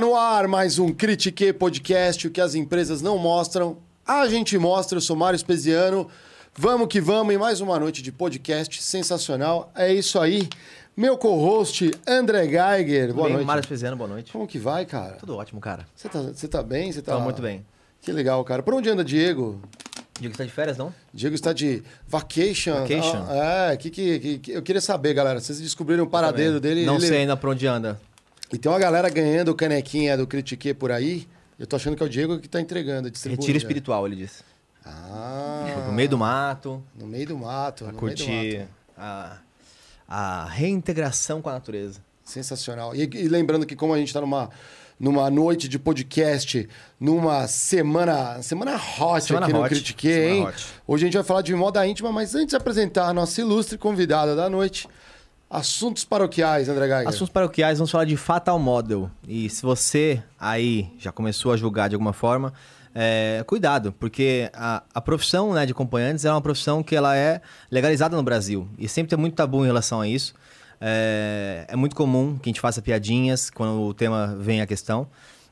No ar mais um Critique Podcast, o que as empresas não mostram, a gente mostra. Eu sou Mário Espesiano. Vamos que vamos em mais uma noite de podcast sensacional. É isso aí. Meu co-host, André Geiger. Boa bem, noite. Mário Espesiano, boa noite. Como que vai, cara? Tudo ótimo, cara. Você tá, você tá bem? Você tá... Tô muito bem. Que legal, cara. Por onde anda Diego? Diego, você tá de férias, não? Diego está de vacation. Vacation? Ah, é, que, que, que- eu queria saber, galera. Vocês descobriram o paradeiro dele? Não ele- sei ainda pra onde anda. E tem uma galera ganhando canequinha do Critique por aí. Eu tô achando que é o Diego que tá entregando, distribuindo. Retiro espiritual, ele disse. Ah, pro meio do mato, no meio do mato. pra no meio do curtir mato. a, a reintegração com a natureza. Sensacional. E, e lembrando que como a gente tá numa, numa noite de podcast, numa semana, semana hot Semana aqui no hot, Critique, semana hein? hot. Hoje a gente vai falar de moda íntima, mas antes de apresentar a nossa ilustre convidada da noite, assuntos paroquiais, André Geiger. Assuntos paroquiais, vamos falar de Fatal Model. E se você aí já começou a julgar de alguma forma, é, cuidado, porque a, a profissão né, de acompanhantes é uma profissão que ela é legalizada no Brasil. E sempre tem muito tabu em relação a isso. É, é muito comum que a gente faça piadinhas quando o tema vem à questão.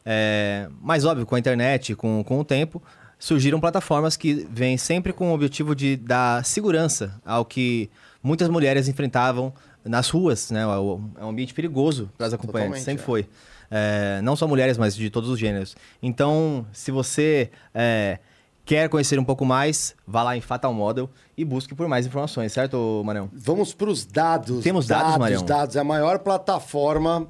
É, mas, óbvio, com a internet, com, com o tempo, surgiram plataformas que vêm sempre com o objetivo de dar segurança ao que muitas mulheres enfrentavam nas ruas, né? É um ambiente perigoso para as acompanhantes, Totalmente, sempre é. foi. É, não só mulheres, mas de todos os gêneros. Então, se você é, quer conhecer um pouco mais, vá lá em Fatal Model e busque por mais informações, certo, Marião? Vamos para os dados. Temos dados, Marião? dados. É a maior plataforma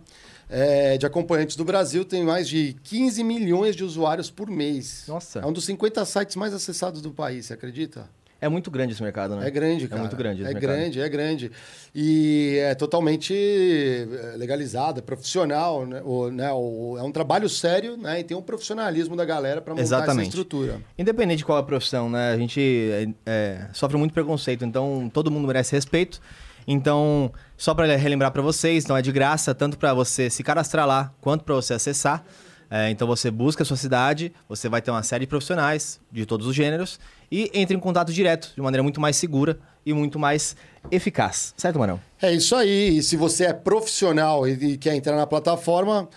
é, de acompanhantes do Brasil. Tem mais de 15 milhões de usuários por mês. Nossa. É um dos 50 sites mais acessados do país, você acredita? É muito grande esse mercado, né? É grande, cara. É muito grande É grande, é grande. E é totalmente é, legalizado, é profissional, né? O, né? o- é um trabalho sério, né? E tem um profissionalismo da galera para montar essa Exatamente. estrutura. Independente de qual é a profissão, né? A gente é, é, sofre muito preconceito, então todo mundo merece respeito. Então, só para relembrar para vocês, então é de graça tanto para você se cadastrar lá quanto para você acessar. É, então você busca a sua cidade, você vai ter uma série de profissionais de todos os gêneros e entre em contato direto de maneira muito mais segura e muito mais eficaz. Certo, Marão? É isso aí. E se você é profissional e, e quer entrar na plataforma,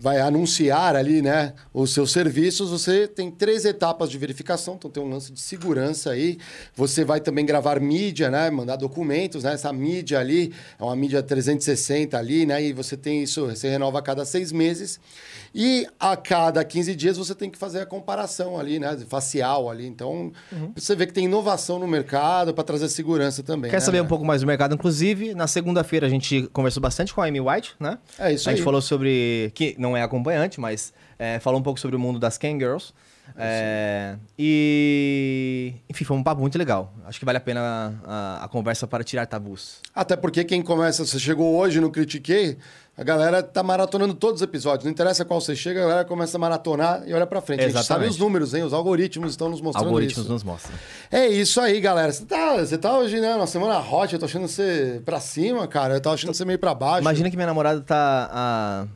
vai anunciar ali, né, os seus serviços, você tem três etapas de verificação, então tem um lance de segurança aí. Você vai também gravar mídia, né, mandar documentos, né, essa mídia ali é uma mídia 360 ali, né, e você tem isso, você renova a cada seis meses. E a cada 15 dias você tem que fazer a comparação ali, né, facial ali. Então, você vê que tem inovação no mercado para trazer segurança também. Quer né, saber né? um pouco mais do mercado? Inclusive, na segunda-feira a gente conversou bastante com a Amy White, né? É isso A gente aí. falou sobre. Que não é acompanhante, mas é, falou um pouco sobre o mundo das Can Girls. É, e. Enfim, foi um papo muito legal. Acho que vale a pena a, a conversa para tirar tabus. Até porque quem começa, você chegou hoje no Critiquei, a galera tá maratonando todos os episódios. Não interessa qual você chega, a galera começa a maratonar e olha pra frente. A gente sabe Exatamente. os números, hein? Os algoritmos estão nos mostrando Algoritmos isso. nos mostram. É isso aí, galera. Você tá, você tá hoje, né? Na semana hot, eu tô achando você pra cima, cara. Eu tô achando você meio pra baixo. Imagina que minha namorada tá a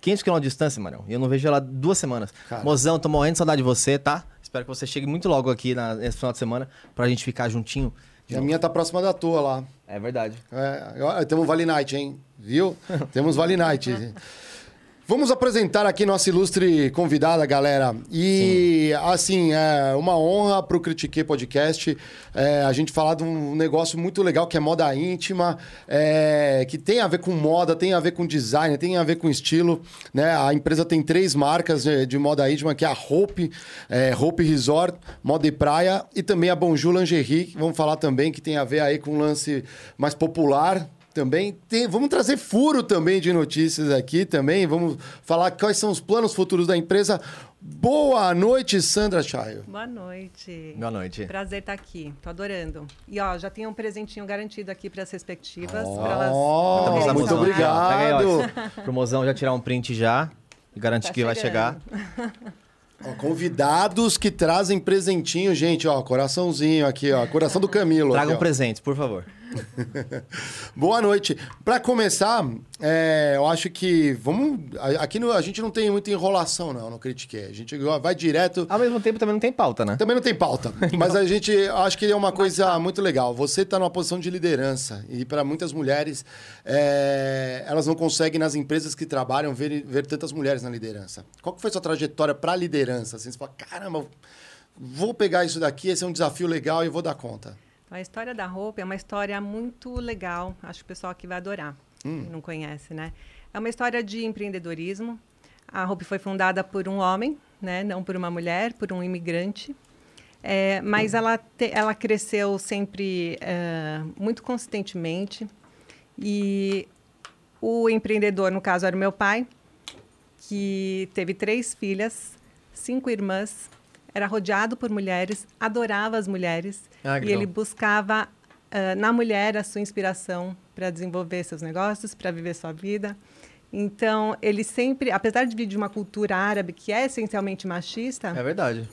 500 km de distância, Marão. E eu não vejo ela há duas semanas. Cara. Mozão, tô morrendo de saudade de você, tá? Espero que você chegue muito logo aqui na, nesse final de semana pra gente ficar juntinho. E a minha tá próxima da tua lá. É verdade. É, temos Vale Night, hein? Viu? temos Vale Night. Vamos apresentar aqui nossa ilustre convidada, galera. E, assim, é uma honra para o Critique Podcast é, a gente falar de um negócio muito legal que é moda íntima, é, que tem a ver com moda, tem a ver com design, tem a ver com estilo. Né? A empresa tem três marcas de, de moda íntima, que é a Hope, é, Hope Resort, Moda e Praia e também a Bonjour Lingerie, que vamos falar também, que tem a ver aí com um lance mais popular, também tem, vamos trazer furo também de notícias aqui também. Vamos falar quais são os planos futuros da empresa. Boa noite, Sandra Chaio. Boa noite. Boa noite. Prazer estar aqui. Tô adorando. E ó, já tem um presentinho garantido aqui para as respectivas. Pra elas muito poderem muito obrigado. Pega aí, ó, pro mozão já tirar um print já e garantir Tá que vai chegar. Ó, convidados que trazem presentinho, gente, ó, coraçãozinho aqui, ó, coração do Camilo. Tragam aqui, ó. presentes, por favor. Boa noite. Para começar, é, eu acho que vamos. Aqui no- a gente não tem muita enrolação, não, no Critique. A gente vai direto. Ao mesmo tempo também não tem pauta, né? Também não tem pauta, mas a gente acho que é uma coisa muito legal. Você está numa posição de liderança e para muitas mulheres é, elas não conseguem, nas empresas que trabalham, ver, ver tantas mulheres na liderança. Qual que foi a sua trajetória para a liderança? Assim, você fala, caramba, vou pegar isso daqui, esse é um desafio legal e vou dar conta. A história da roupa é uma história muito legal. Acho que o pessoal aqui vai adorar. Hum. Não conhece, né? É uma história de empreendedorismo. A Hope foi fundada por um homem, né? Não por uma mulher, por um imigrante. É, mas ela, te, ela cresceu sempre é, muito consistentemente. E o empreendedor, no caso, era o meu pai, que teve três filhas, cinco irmãs, era rodeado por mulheres, adorava as mulheres. Ah, e ele buscava uh, na mulher a sua inspiração para desenvolver seus negócios, para viver sua vida. Então, ele sempre, apesar de vir de uma cultura árabe que é essencialmente machista. É verdade.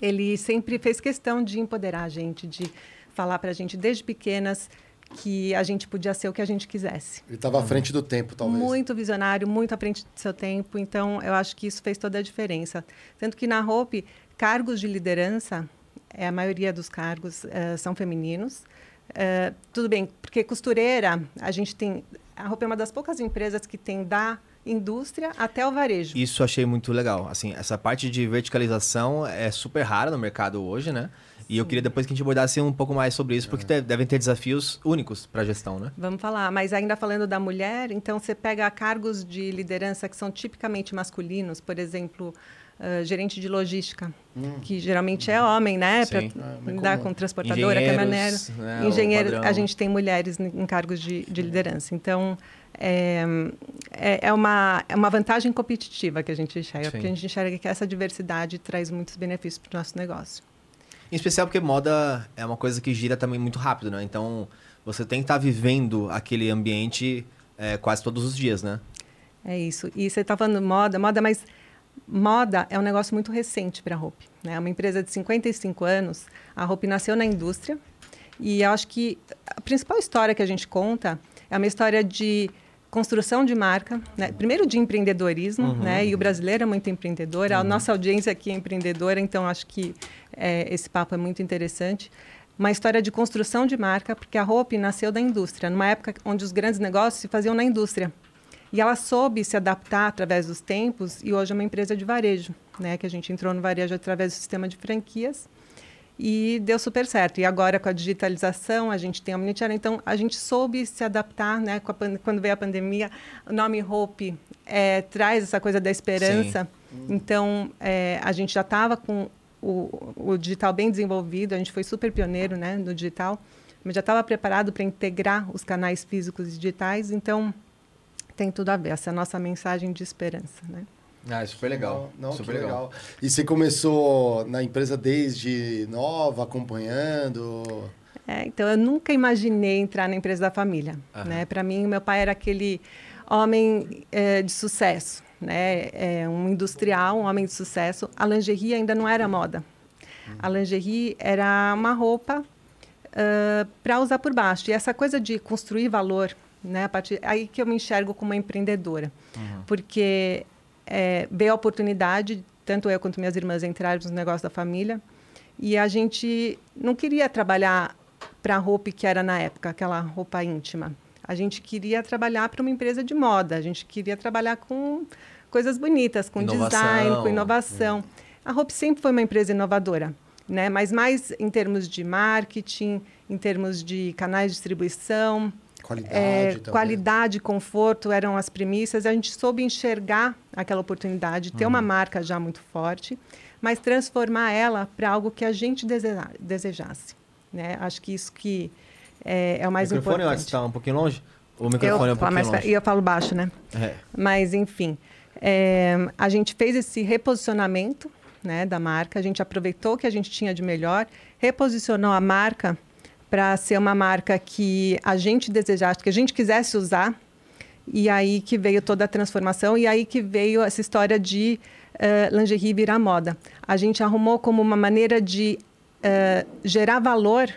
Ele sempre fez questão de empoderar a gente, de falar para a gente desde pequenas que a gente podia ser o que a gente quisesse. Ele estava à frente do tempo, talvez. Muito visionário, muito à frente do seu tempo. Então, eu acho que isso fez toda a diferença. Tanto que na Hope, cargos de liderança, é, a maioria dos cargos uh, são femininos. Uh, tudo bem, porque costureira, a gente tem. A roupa é uma das poucas empresas que tem da indústria até o varejo. Isso achei muito legal. Assim, essa parte de verticalização é super rara no mercado hoje, né? E eu queria depois que a gente abordasse um pouco mais sobre isso, porque é. devem ter desafios únicos para a gestão, né? Vamos falar. Mas ainda falando da mulher, então você pega cargos de liderança que são tipicamente masculinos, por exemplo, uh, gerente de logística, hum. que geralmente é homem, né? Para é, lidar com transportadora, caminhoneiro. Né, engenheiro, a gente tem mulheres em cargos de, de liderança. Então, é, é, é, uma, é uma vantagem competitiva que a gente enxerga, Sim. porque a gente enxerga que essa diversidade traz muitos benefícios para o nosso negócio. Em especial porque moda é uma coisa que gira também muito rápido, né? Então, você tem que estar tá vivendo aquele ambiente é, quase todos os dias, né? É isso. E você está falando moda, moda, mas moda é um negócio muito recente para a Hope. Né? É uma empresa de 55 anos. A Hope nasceu na indústria. E eu acho que a principal história que a gente conta é uma história de construção de marca, né? primeiro de empreendedorismo, uhum. né? e o brasileiro é muito empreendedor, uhum. a nossa audiência aqui é empreendedora, então acho que é, esse papo é muito interessante. Uma história de construção de marca, porque a Hope nasceu da indústria, numa época onde os grandes negócios se faziam na indústria. E ela soube se adaptar através dos tempos e hoje é uma empresa de varejo, né? Que a gente entrou no varejo através do sistema de franquias e deu super certo. E agora com a digitalização a gente tem a omnichannel, então a gente soube se adaptar, né? quando veio a pandemia, o nome Hope é, traz essa coisa da esperança. Sim. Então é, a gente já estava com o, o digital bem desenvolvido, a gente foi super pioneiro, né, no digital, mas já estava preparado para integrar os canais físicos e digitais. Então tem tudo a ver, essa é a nossa mensagem de esperança, né? Ah, super legal. Não, não super legal. legal. E você começou na empresa desde nova, acompanhando? É, então eu nunca imaginei entrar na empresa da família, Aham. né? Para mim, meu pai era aquele homem é, de sucesso, né? É, um industrial, um homem de sucesso. A lingerie ainda não era moda. A lingerie era uma roupa uh, para usar por baixo. E essa coisa de construir valor né? A partir aí que eu me enxergo como uma empreendedora, uhum. porque é, veio a oportunidade, tanto eu quanto minhas irmãs entrarmos no negócio da família, e a gente não queria trabalhar para a roupa que era na época, aquela roupa íntima. A gente queria trabalhar para uma empresa de moda, a gente queria trabalhar com coisas bonitas, com inovação. design, com inovação. Hum. A roupa sempre foi uma empresa inovadora, né? mas mais em termos de marketing, em termos de canais de distribuição, Qualidade, é, conforto eram as premissas. A gente soube enxergar aquela oportunidade, ter uhum. uma marca já muito forte, mas transformar ela para algo que a gente deseja, desejasse. Né? Acho que isso que é, é o mais o microfone importante. está um pouquinho longe? O microfone eu, é um pouquinho longe. E eu falo baixo, né? É. Mas, enfim, é, a gente fez esse reposicionamento né, da marca, a gente aproveitou o que a gente tinha de melhor, reposicionou a marca para ser uma marca que a gente desejasse, que a gente quisesse usar. E aí que veio toda a transformação e aí que veio essa história de uh, lingerie virar moda. A gente arrumou como uma maneira de uh, gerar valor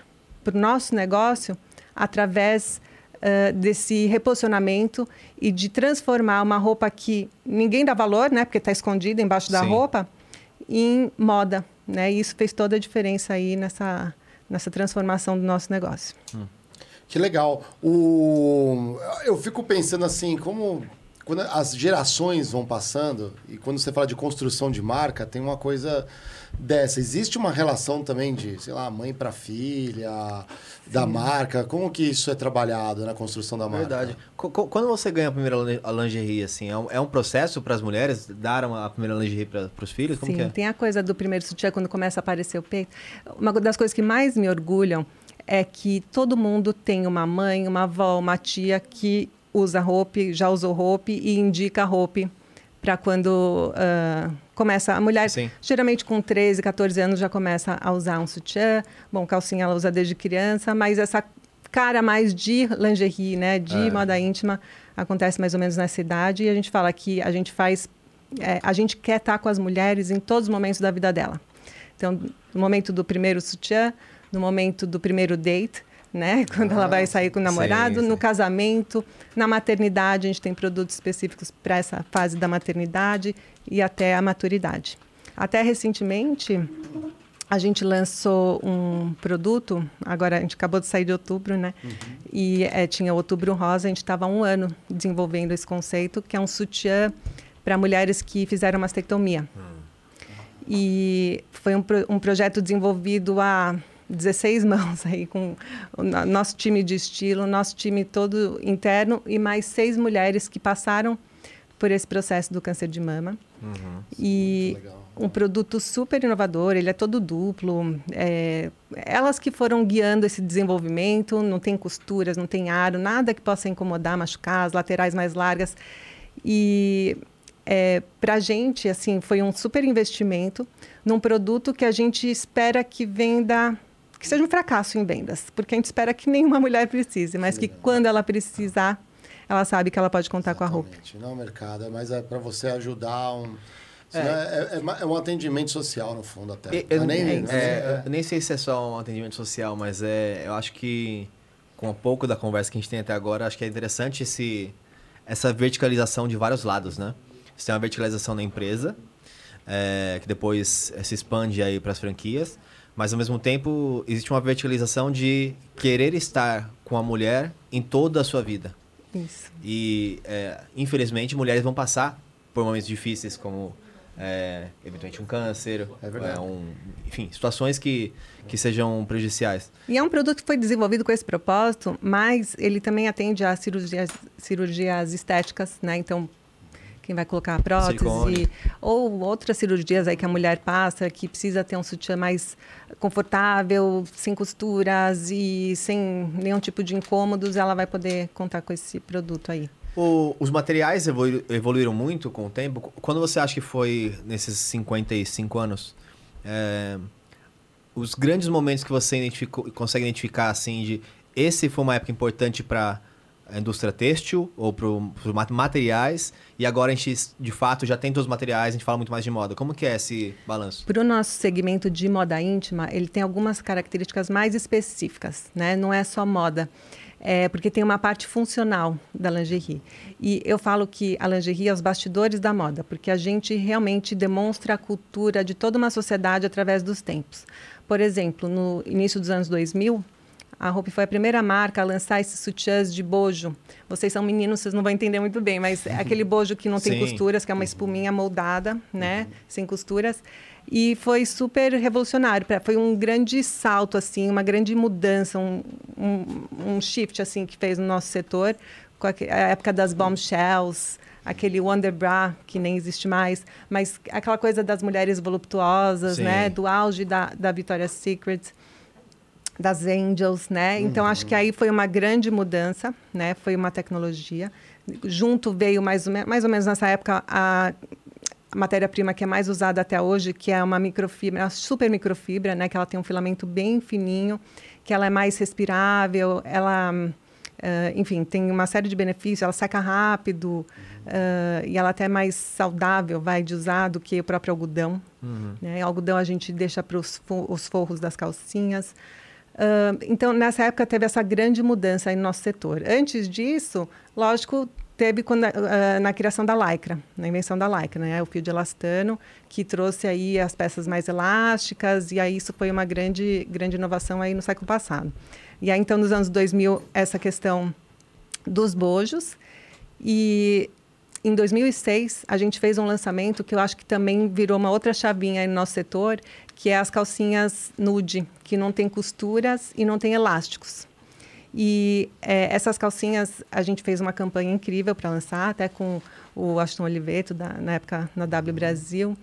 para o nosso negócio através uh, desse reposicionamento e de transformar uma roupa que ninguém dá valor, né, porque está escondida embaixo da Sim. roupa, em moda. Né? E isso fez toda a diferença aí nessa nessa transformação do nosso negócio. Hum. Que legal. O... Eu fico pensando assim, como quando as gerações vão passando, e quando você fala de construção de marca, tem uma coisa dessa. Existe uma relação também de, sei lá, mãe para filha, da marca. Como que isso é trabalhado na construção da marca? Verdade. Quando você ganha a primeira lingerie, assim, é um, é um processo para as mulheres dar a primeira lingerie para os filhos? Como Sim, é? tem a coisa do primeiro sutiã quando começa a aparecer o peito. Uma das coisas que mais me orgulham é que todo mundo tem uma mãe, uma avó, uma tia que usa roupa, já usou roupa e indica roupa para quando uh, começa a mulher, Sim. geralmente com 13, 14 anos já começa a usar um sutiã. Bom, calcinha ela usa desde criança, mas essa cara mais de lingerie, né, de é. moda íntima, acontece mais ou menos nessa idade e a gente fala que a gente faz é, a gente quer estar com as mulheres em todos os momentos da vida dela. Então, no momento do primeiro sutiã, no momento do primeiro date, né? Quando ah, ela vai sair com o namorado, sim, sim. no casamento, na maternidade, a gente tem produtos específicos para essa fase da maternidade e até a maturidade. Até recentemente, a gente lançou um produto, agora a gente acabou de sair de outubro, né? Uhum. E é, tinha outubro rosa, a gente estava há um ano desenvolvendo esse conceito, que é um sutiã para mulheres que fizeram mastectomia. Uhum. E foi um, um projeto desenvolvido há 16 mãos aí com o nosso time de estilo, nosso time todo interno e mais seis mulheres que passaram por esse processo do câncer de mama. Uhum, e um produto super inovador, ele é todo duplo. É, elas que foram guiando esse desenvolvimento, não tem costuras, não tem aro, nada que possa incomodar, machucar, as laterais mais largas. E é, para a gente, assim, foi um super investimento num produto que a gente espera que venda que seja um fracasso em vendas, porque a gente espera que nenhuma mulher precise, mas que quando ela precisar, ela sabe que ela pode contar Exatamente. com a roupa. Não é o mercado, mas é para você ajudar um. É. É, é, é, um atendimento social, no fundo, até. Eu, eu nem, é, é, eu nem sei se é só um atendimento social, mas é, eu acho que, com um pouco da conversa que a gente tem até agora, acho que é interessante esse, essa verticalização de vários lados, né? Você tem uma verticalização na empresa, é, que depois se expande aí para as franquias. Mas ao mesmo tempo existe uma verticalização de querer estar com a mulher em toda a sua vida. Isso. E é, infelizmente mulheres vão passar por momentos difíceis como é, eventualmente um câncer, é é um, enfim, situações que, que sejam prejudiciais. E é um produto que foi desenvolvido com esse propósito, mas ele também atende a cirurgias, cirurgias estéticas, né? Então, quem vai colocar a prótese, Silicone. ou outras cirurgias aí que a mulher passa, que precisa ter um sutiã mais confortável, sem costuras e sem nenhum tipo de incômodos, ela vai poder contar com esse produto aí. O, os materiais evolu evoluíram muito com o tempo. Quando você acha que foi nesses 55 anos, é, os grandes momentos que você consegue identificar assim de esse foi uma época importante para a indústria têxtil ou para os materiais e agora a gente de fato já tem todos os materiais, a gente fala muito mais de moda. Como que é esse balanço? Para o nosso segmento de moda íntima, ele tem algumas características mais específicas, né? Não é só moda. É, porque tem uma parte funcional da lingerie. E eu falo que a lingerie é os bastidores da moda, porque a gente realmente demonstra a cultura de toda uma sociedade através dos tempos. Por exemplo, no início dos anos 2000, a Hope foi a primeira marca a lançar esses sutiãs de bojo. Vocês são meninos, vocês não vão entender muito bem, mas é aquele bojo que não tem Sim. costuras, que é uma espuminha moldada, né, uhum. sem costuras. E foi super revolucionário. Foi um grande salto, assim, uma grande mudança, um, um, um shift, assim, que fez no nosso setor. Com a, época das bombshells, aquele Wonder Bra, que nem existe mais, mas aquela coisa das mulheres voluptuosas, Sim. né? Do auge da, da Victoria's Secret das Angels, né? Uhum. Então acho que aí foi uma grande mudança, né? Foi uma tecnologia. Junto veio mais ou, mais ou menos nessa época a matéria-prima que é mais usada até hoje, que é uma microfibra, uma super microfibra, né? Que ela tem um filamento bem fininho, que ela é mais respirável, ela, uh, enfim, tem uma série de benefícios. Ela seca rápido uh, e ela até é mais saudável, vai de usar do que o próprio algodão. Uhum. Né? Algodão a gente deixa para os forros das calcinhas. Então, nessa época, teve essa grande mudança no nosso setor. Antes disso, lógico, teve quando, uh, na criação da lycra, na invenção da lycra, né? O fio de elastano que trouxe aí as peças mais elásticas e aí isso foi uma grande grande inovação aí no século passado. E aí então nos anos 2000 essa questão dos bojos e em 2006, a gente fez um lançamento que eu acho que também virou uma outra chavinha no nosso setor, que é as calcinhas nude, que não tem costuras e não tem elásticos. E é, essas calcinhas, a gente fez uma campanha incrível para lançar, até com o Aston Oliveto, da, na época na W Brasil.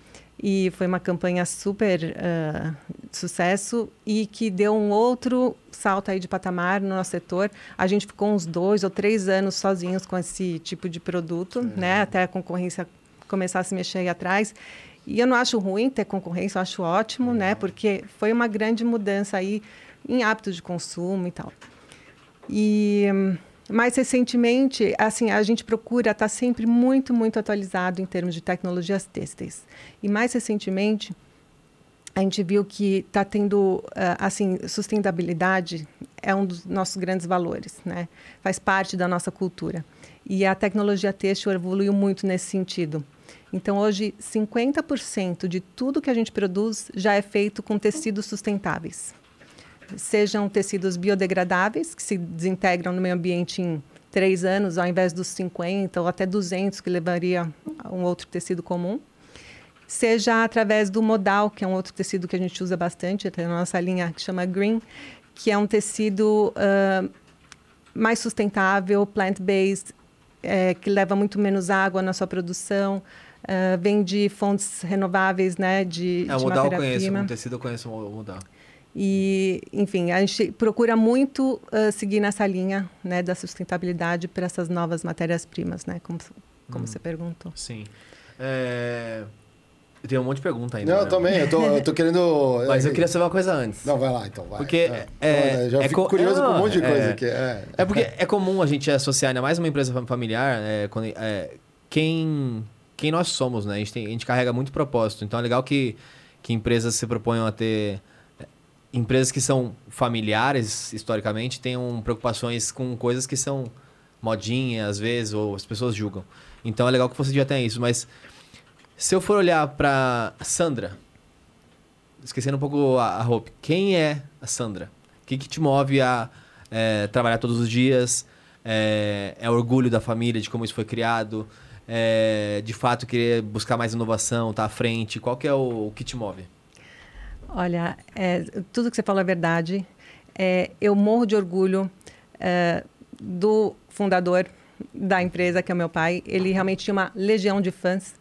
E foi uma campanha super uh, sucesso e que deu um outro salto aí de patamar no nosso setor. A gente ficou uns dois ou três anos sozinhos com esse tipo de produto, né? Até a concorrência começar a se mexer aí atrás. E eu não acho ruim ter concorrência, eu acho ótimo, uhum. né? Porque foi uma grande mudança aí em hábitos de consumo e tal. E mais recentemente, assim, a gente procura estar tá sempre muito, muito atualizado em termos de tecnologias têxteis. E mais recentemente, a gente viu que está tendo, uh, assim, sustentabilidade é um dos nossos grandes valores, né? Faz parte da nossa cultura. E a tecnologia têxtil evoluiu muito nesse sentido. Então, hoje, 50% de tudo que a gente produz já é feito com tecidos sustentáveis sejam tecidos biodegradáveis, que se desintegram no meio ambiente em três anos, ao invés dos 50 ou até 200 que levaria um outro tecido comum. Seja através do modal, que é um outro tecido que a gente usa bastante, até na nossa linha que chama Green, que é um tecido uh, mais sustentável, plant-based, é, que leva muito menos água na sua produção, uh, vem de fontes renováveis, né, de, é, o modal eu conheço, um tecido eu conheço o modal. E, enfim, a gente procura muito uh, seguir nessa linha né, da sustentabilidade para essas novas matérias-primas, né? Como, como hum. você perguntou. Sim. É... Eu tenho um monte de pergunta ainda. Não, né? eu também. Eu tô, eu tô querendo. Mas eu queria saber uma coisa antes. Não, vai lá então. Vai. Porque. É, é, já é fico curioso com um monte de coisa é, aqui. É. é porque é comum a gente associar, ainda mais uma empresa familiar, é, quando, é, quem, quem nós somos, né? A gente, tem, a gente carrega muito propósito. Então é legal que, que empresas se proponham a ter empresas que são familiares, historicamente, tenham preocupações com coisas que são modinha, às vezes, ou as pessoas julgam. Então é legal que você já tenha isso, mas se eu for olhar para Sandra, esquecendo um pouco a, a Hope, quem é a Sandra? O que, que te move a é, trabalhar todos os dias? É, é orgulho da família, de como isso foi criado? É, de fato, querer buscar mais inovação, estar tá à frente? Qual que é o, o que te move? Olha, é, tudo que você falou é verdade. É, eu morro de orgulho é, do fundador da empresa, que é o meu pai. Ele realmente tinha uma legião de fãs.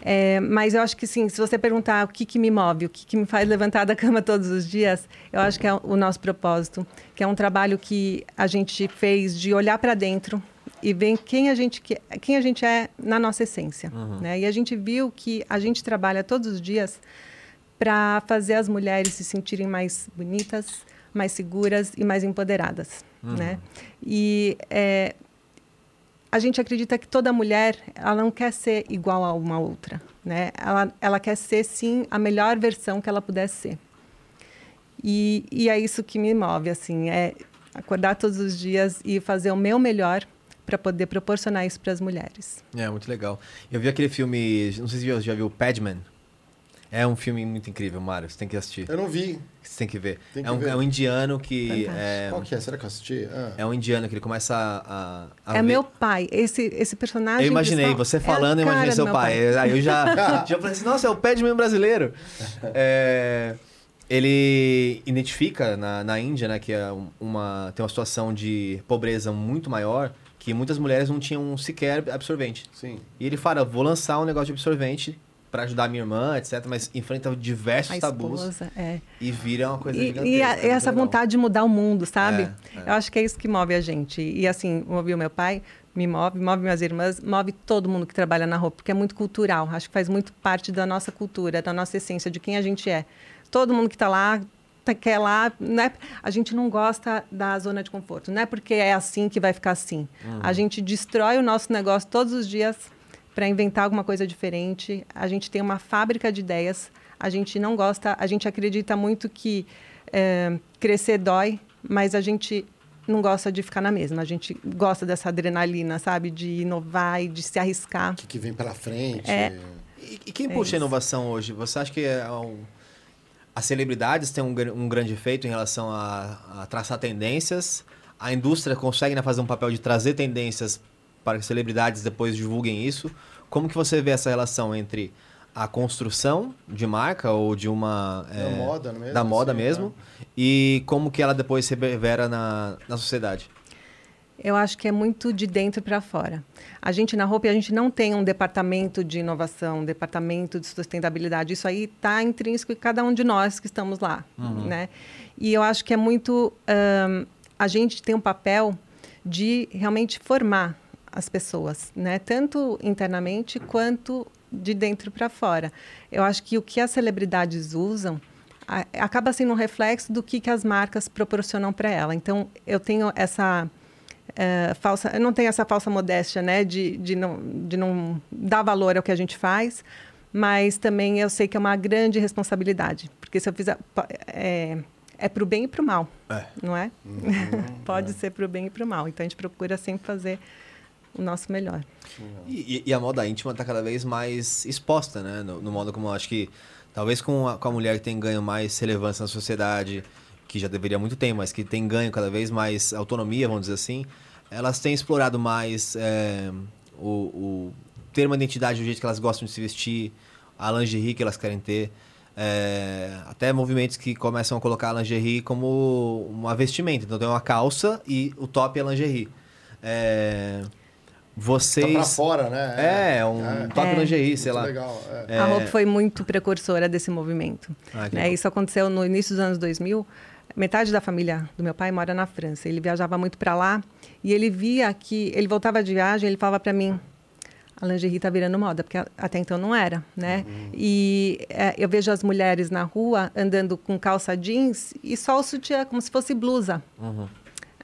É, mas eu acho que sim, se você perguntar o que, que me move, o que, que me faz levantar da cama todos os dias, eu acho que é o nosso propósito, que é um trabalho que a gente fez de olhar para dentro e ver quem a gente quem a gente é na nossa essência, uhum. né? E a gente viu que a gente trabalha todos os dias para fazer as mulheres se sentirem mais bonitas, mais seguras e mais empoderadas, uhum. né? E é, a gente acredita que toda mulher ela não quer ser igual a uma outra, né? Ela, ela quer ser sim a melhor versão que ela puder ser. E, e é isso que me move, assim, é acordar todos os dias e fazer o meu melhor para poder proporcionar isso para as mulheres. É muito legal. Eu vi aquele filme, não sei se você já viu Padman. É um filme muito incrível, Mário. Você tem que assistir. Eu não vi. Você tem que ver. Tem que é, um, ver. é um indiano que. É, Qual que é? Será que eu assisti? Ah. É um indiano que ele começa a. a, a é ver. meu pai. Esse, esse personagem. Eu imaginei, você é falando, eu imaginei seu pai. pai. Aí eu já, já falei assim: nossa, é o pé de mesmo brasileiro. é, ele identifica na, na Índia, né, que é uma, tem uma situação de pobreza muito maior, que muitas mulheres não tinham sequer absorvente. Sim. E ele fala: vou lançar um negócio de absorvente para ajudar a minha irmã, etc. Mas enfrenta diversos a tabus. Esposa, é. E vira uma coisa e, gigantesca. E, a, e essa legal. vontade de mudar o mundo, sabe? É, é. Eu acho que é isso que move a gente. E assim, move o meu pai, me move, move minhas irmãs, move todo mundo que trabalha na roupa, porque é muito cultural. Acho que faz muito parte da nossa cultura, da nossa essência, de quem a gente é. Todo mundo que está lá tá, quer lá, né? A gente não gosta da zona de conforto. Não é porque é assim que vai ficar assim. Uhum. A gente destrói o nosso negócio todos os dias para inventar alguma coisa diferente. A gente tem uma fábrica de ideias. A gente não gosta, a gente acredita muito que é, crescer dói, mas a gente não gosta de ficar na mesma. A gente gosta dessa adrenalina, sabe? De inovar e de se arriscar. O que, que vem pela frente. É. E, e quem É puxa isso. a inovação hoje? Você acha que é um- as celebridades têm um, um grande efeito em relação a, a traçar tendências? A indústria consegue né, fazer um papel de trazer tendências para que celebridades depois divulguem isso? Como que você vê essa relação entre a construção de marca ou de uma... Da é, moda mesmo, Da moda assim, mesmo. E como que ela depois se reverbera na, na sociedade? Eu acho que é muito de dentro para fora. A gente na Hope, a gente não tem um departamento de inovação, um departamento de sustentabilidade. Isso aí está intrínseco em cada um de nós que estamos lá, né? E eu acho que é muito ahn, a gente tem um papel de realmente formar as pessoas, né? Tanto internamente quanto de dentro para fora. Eu acho que o que as celebridades usam a- acaba sendo um reflexo do que, que as marcas proporcionam para ela. Então, eu tenho essa eh, falsa, eu não tenho essa falsa modéstia, né, de, de, não, de não dar valor ao que a gente faz, mas também eu sei que é uma grande responsabilidade, porque se eu fizer pa- é, é para o bem e para o mal, É. não é? Pode ser para o bem e para o mal. Então a gente procura sempre fazer o nosso melhor. E, e a moda íntima está cada vez mais exposta, né? No, no modo como eu acho que, talvez com a, com a mulher que tem ganho mais relevância na sociedade, que já deveria há muito tempo, mas que tem ganho cada vez mais autonomia, vamos dizer assim, elas têm explorado mais é, o, o ter uma identidade do jeito que elas gostam de se vestir, a lingerie que elas querem ter. é, até movimentos que começam a colocar a lingerie como uma vestimenta. Então tem uma calça e o top é lingerie. É, vocês. Tá pra fora, né? É, um top É. lingerie, sei Muito lá. legal. é. A Hope foi muito precursora desse movimento. Ah, legal. Isso aconteceu no início dos anos 2000. Metade da família do meu pai mora na França. Ele viajava muito para lá e ele via que ele voltava de viagem, ele falava para mim: a lingerie está virando moda, porque até então não era, né? E é, eu vejo as mulheres na rua andando com calça jeans e só o sutiã, como se fosse blusa.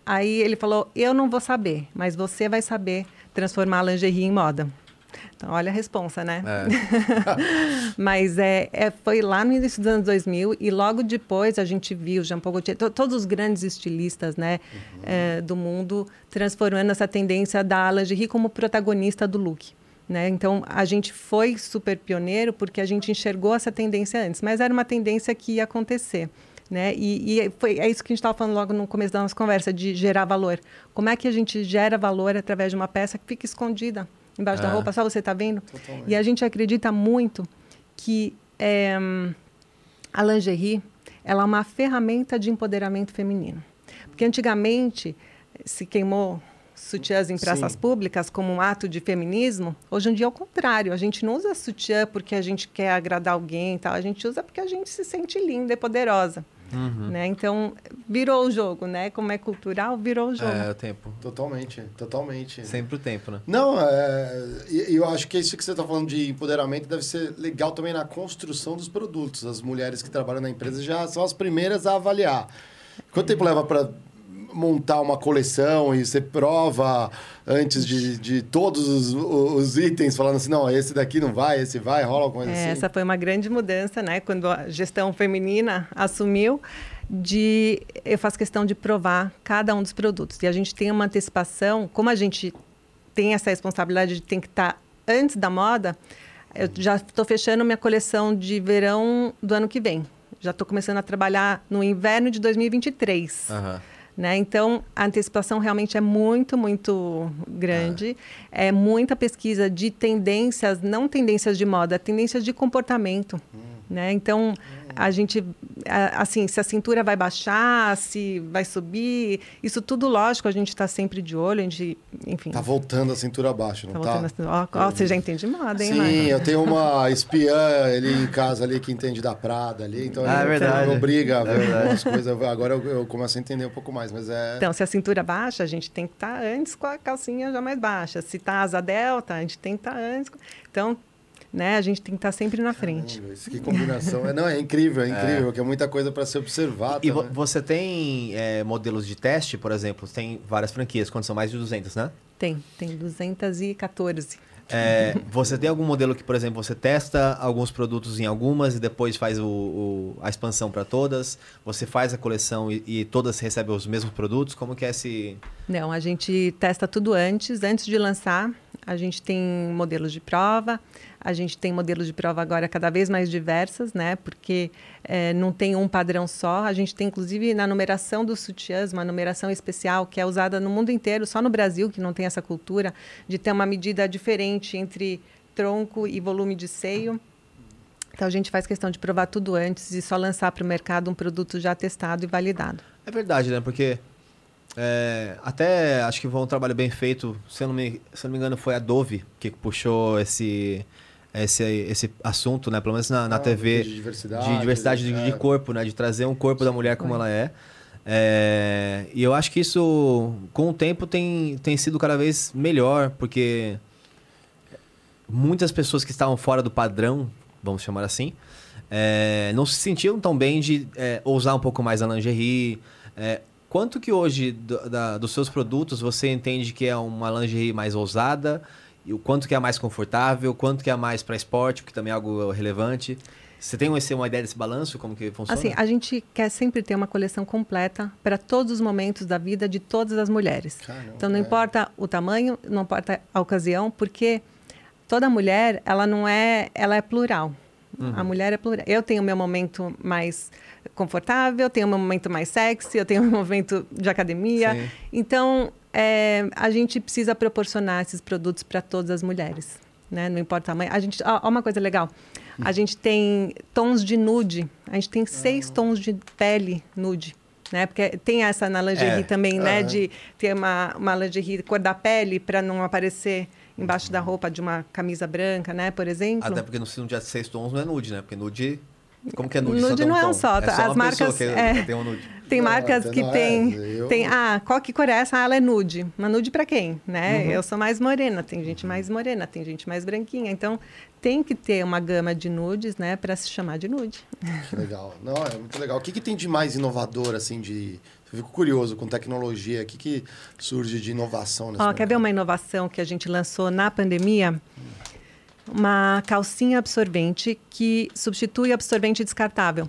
Aí ele falou: Eu não vou saber, mas você vai saber transformar a lingerie em moda. Então, olha a responsa, né? É. Mas é, é, foi lá no início dos anos 2000 e logo depois a gente viu Jean Paul Gaultier, to- todos os grandes estilistas né, eh, do mundo transformando essa tendência da lingerie como protagonista do look. Né? Então, a gente foi super pioneiro porque a gente enxergou essa tendência antes, mas era uma tendência que ia acontecer. Né? E, e foi, é isso que a gente estava falando logo no começo da nossa conversa, de gerar valor. Como é que a gente gera valor através de uma peça que fica escondida embaixo da É. roupa, só você está vendo? Totalmente. E a gente acredita muito que é, a lingerie ela é uma ferramenta de empoderamento feminino. Porque antigamente se queimou sutiãs em praças Sim. públicas como um ato de feminismo. Hoje em dia é o contrário. A gente não usa sutiã porque a gente quer agradar alguém e tal. A gente usa porque a gente se sente linda e poderosa. Né? Então, virou o jogo, né? Como é cultural, virou o jogo. É, o tempo. Totalmente, totalmente. Sempre o tempo, né? Não, é, eu acho que isso que você está falando de empoderamento deve ser legal também na construção dos produtos. As mulheres que trabalham na empresa já são as primeiras a avaliar. Quanto tempo leva para montar uma coleção e você prova antes de, de todos os, os itens, falando assim, não, esse daqui não vai, esse vai, rola alguma coisa É, assim? Essa foi uma grande mudança, né? Quando a gestão feminina assumiu, de eu faço questão de provar cada um dos produtos. E a gente tem uma antecipação, como a gente tem essa responsabilidade de tem que estar antes da moda, eu já estou fechando minha coleção de verão do ano que vem. Já estou começando a trabalhar no inverno de 2023. Aham. Né? Então, a antecipação realmente é muito, muito grande. É muita pesquisa de tendências, não tendências de moda, tendências de comportamento. Né? Então, a gente, assim, se a cintura vai baixar, se vai subir, isso tudo, lógico, a gente está sempre de olho, a gente, enfim. Tá voltando a cintura abaixo, não tá tá? voltando ó, ó, você já entende moda, hein, Sim, Marcos? eu tenho uma espiã ali em casa ali que entende da Prada ali, então Ah, é verdade. me obriga a É ver algumas coisas. Agora eu, eu começo a entender um pouco mais, mas é. Então, se a cintura baixa, a gente tem que estar antes com a calcinha já mais baixa. Se tá asa delta, a gente tem que estar antes. com- Então, né, a gente tem que estar sempre na frente. Caramba, isso que combinação. É, não, é incrível, é incrível, que é muita coisa para se observar. E também. você tem é, modelos de teste, por exemplo? Tem várias franquias, quando são mais de 200, né? Tem, tem 214. É, você tem algum modelo que, por exemplo, você testa alguns produtos em algumas e depois faz o, o a expansão para todas? Você faz a coleção e, e, todas recebem os mesmos produtos? Como que é esse... Não, a gente testa tudo antes. Antes de lançar, a gente tem modelos de prova. A gente tem modelos de prova agora cada vez mais diversas, né? Porque é, não tem um padrão só. A gente tem, inclusive, na numeração dos sutiãs, uma numeração especial que é usada no mundo inteiro, só no Brasil que não tem essa cultura de ter uma medida diferente entre tronco e volume de seio. Então a gente faz questão de provar tudo antes e só lançar para o mercado um produto já testado e validado. É verdade, né? Porque é, até acho que foi um trabalho bem feito. Se eu, não me, se eu não me engano, foi a Dove que puxou esse, esse, esse assunto, né? Pelo menos na, na ah, TV. De diversidade. De diversidade de, de, é. corpo, né? De trazer um corpo da mulher como ela é. é. E eu acho que isso, com o tempo, tem, tem sido cada vez melhor, porque muitas pessoas que estavam fora do padrão, vamos chamar assim, é, não se sentiam tão bem de é, ousar um pouco mais a lingerie. É, quanto que hoje, do, da, dos seus produtos, você entende que é uma lingerie mais ousada? E o quanto que é mais confortável, quanto que é mais para esporte, que também é algo relevante. Você tem uma ideia desse balanço, como que funciona? Assim, a gente quer sempre ter uma coleção completa para todos os momentos da vida de todas as mulheres. Caramba, então não é. importa o tamanho, não importa a ocasião, porque toda mulher, ela não é, ela é plural. Uhum. A mulher é plural. Eu tenho meu momento mais confortável, tenho meu momento mais sexy, eu tenho um momento de academia. Sim. Então, é, a gente precisa proporcionar esses produtos para todas as mulheres, né? Não importa a mãe. A gente, ó, ó, uma coisa legal. A gente tem tons de nude. A gente tem seis ah. tons de pele nude. Né? Porque tem essa na lingerie é. também, né? De ter uma, uma lingerie cor da pele para não aparecer embaixo da roupa de uma camisa branca, né? Por exemplo. Até porque no, se não tiver seis tons não é nude, né? Porque nude como que é nude? Nude não é um só. É só As marcas. Que é, tem, um nude. tem não, marcas que tem. Eu... tem ah, qual que cor é essa? Ah, ela é nude. Mas nude para quem? Né? Uhum. Eu sou mais morena, tem gente mais morena, tem gente mais branquinha. Então tem que ter uma gama de nudes, né, para se chamar de nude. Que legal. Não, é muito legal. O que, que tem de mais inovador, assim, de. Eu fico curioso com tecnologia. O que, que surge de inovação nesse oh, Quer ver uma inovação que a gente lançou na pandemia? Uma calcinha absorvente que substitui absorvente descartável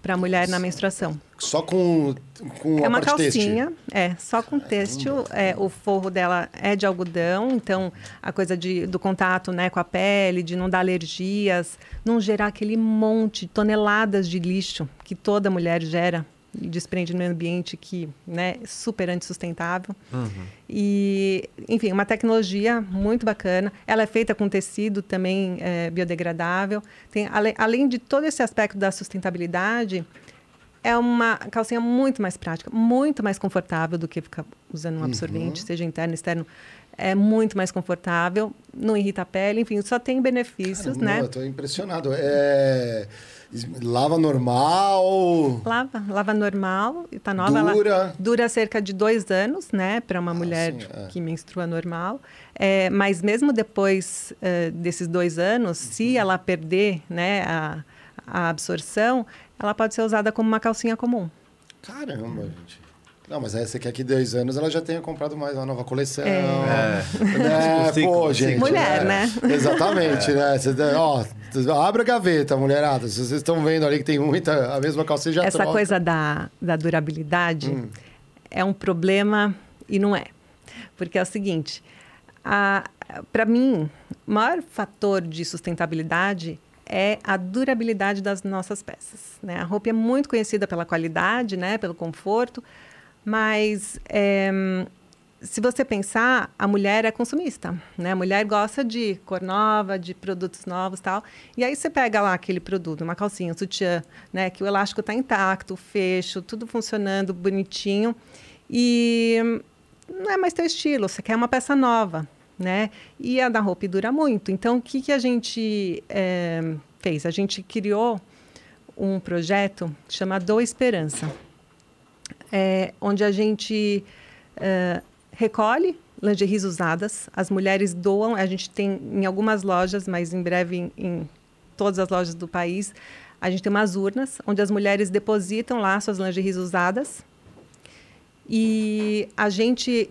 para a mulher na menstruação. Só com, com É uma calcinha, é, só com têxtil. É, o forro dela é de algodão, então a coisa de, do contato né, com a pele, de não dar alergias, não gerar aquele monte, toneladas de lixo que toda mulher gera desprende no meio ambiente que né, é super antisustentável. Uhum. E, enfim, uma tecnologia muito bacana. Ela é feita com tecido também é, biodegradável. Tem, além de todo esse aspecto da sustentabilidade, é uma calcinha muito mais prática, muito mais confortável do que ficar usando um absorvente, uhum. seja interno, externo. É muito mais confortável, não irrita a pele, enfim, só tem benefícios, Caramba, né? Eu estou impressionado. É... Lava normal? Lava, lava normal. Está nova. Dura? Ela dura cerca de dois anos, né? Para uma ah, mulher sim, é. que menstrua normal. É, mas mesmo depois uh, desses dois anos, uhum. se ela perder né, a, a absorção, ela pode ser usada como uma calcinha comum. Caramba, gente. Não, mas aí você quer que dois anos ela já tenha comprado mais uma nova coleção. É. é. é pô, gente. Mulher, né? né? Exatamente, né? Você, ó, abre a gaveta, mulherada. Vocês estão vendo ali que tem muita, a mesma calça, já Essa troca. coisa da, da durabilidade hum. é um problema e não é. Porque é o seguinte, para mim, o maior fator de sustentabilidade é a durabilidade das nossas peças. Né? A roupa é muito conhecida pela qualidade, né? pelo conforto, mas é, se você pensar, a mulher é consumista, né? A mulher gosta de cor nova, de produtos novos, tal. E aí você pega lá aquele produto, uma calcinha, um sutiã, né? Que o elástico está intacto, o fecho, tudo funcionando bonitinho e não é mais teu estilo. Você quer uma peça nova, né? E a da roupa dura muito. Então, o que que a gente é, fez? A gente criou um projeto chamado Esperança é, onde a gente é, recolhe lingeries usadas, as mulheres doam, a gente tem em algumas lojas, mas em breve em, em todas as lojas do país, a gente tem umas urnas onde as mulheres depositam lá suas lingeries usadas e a gente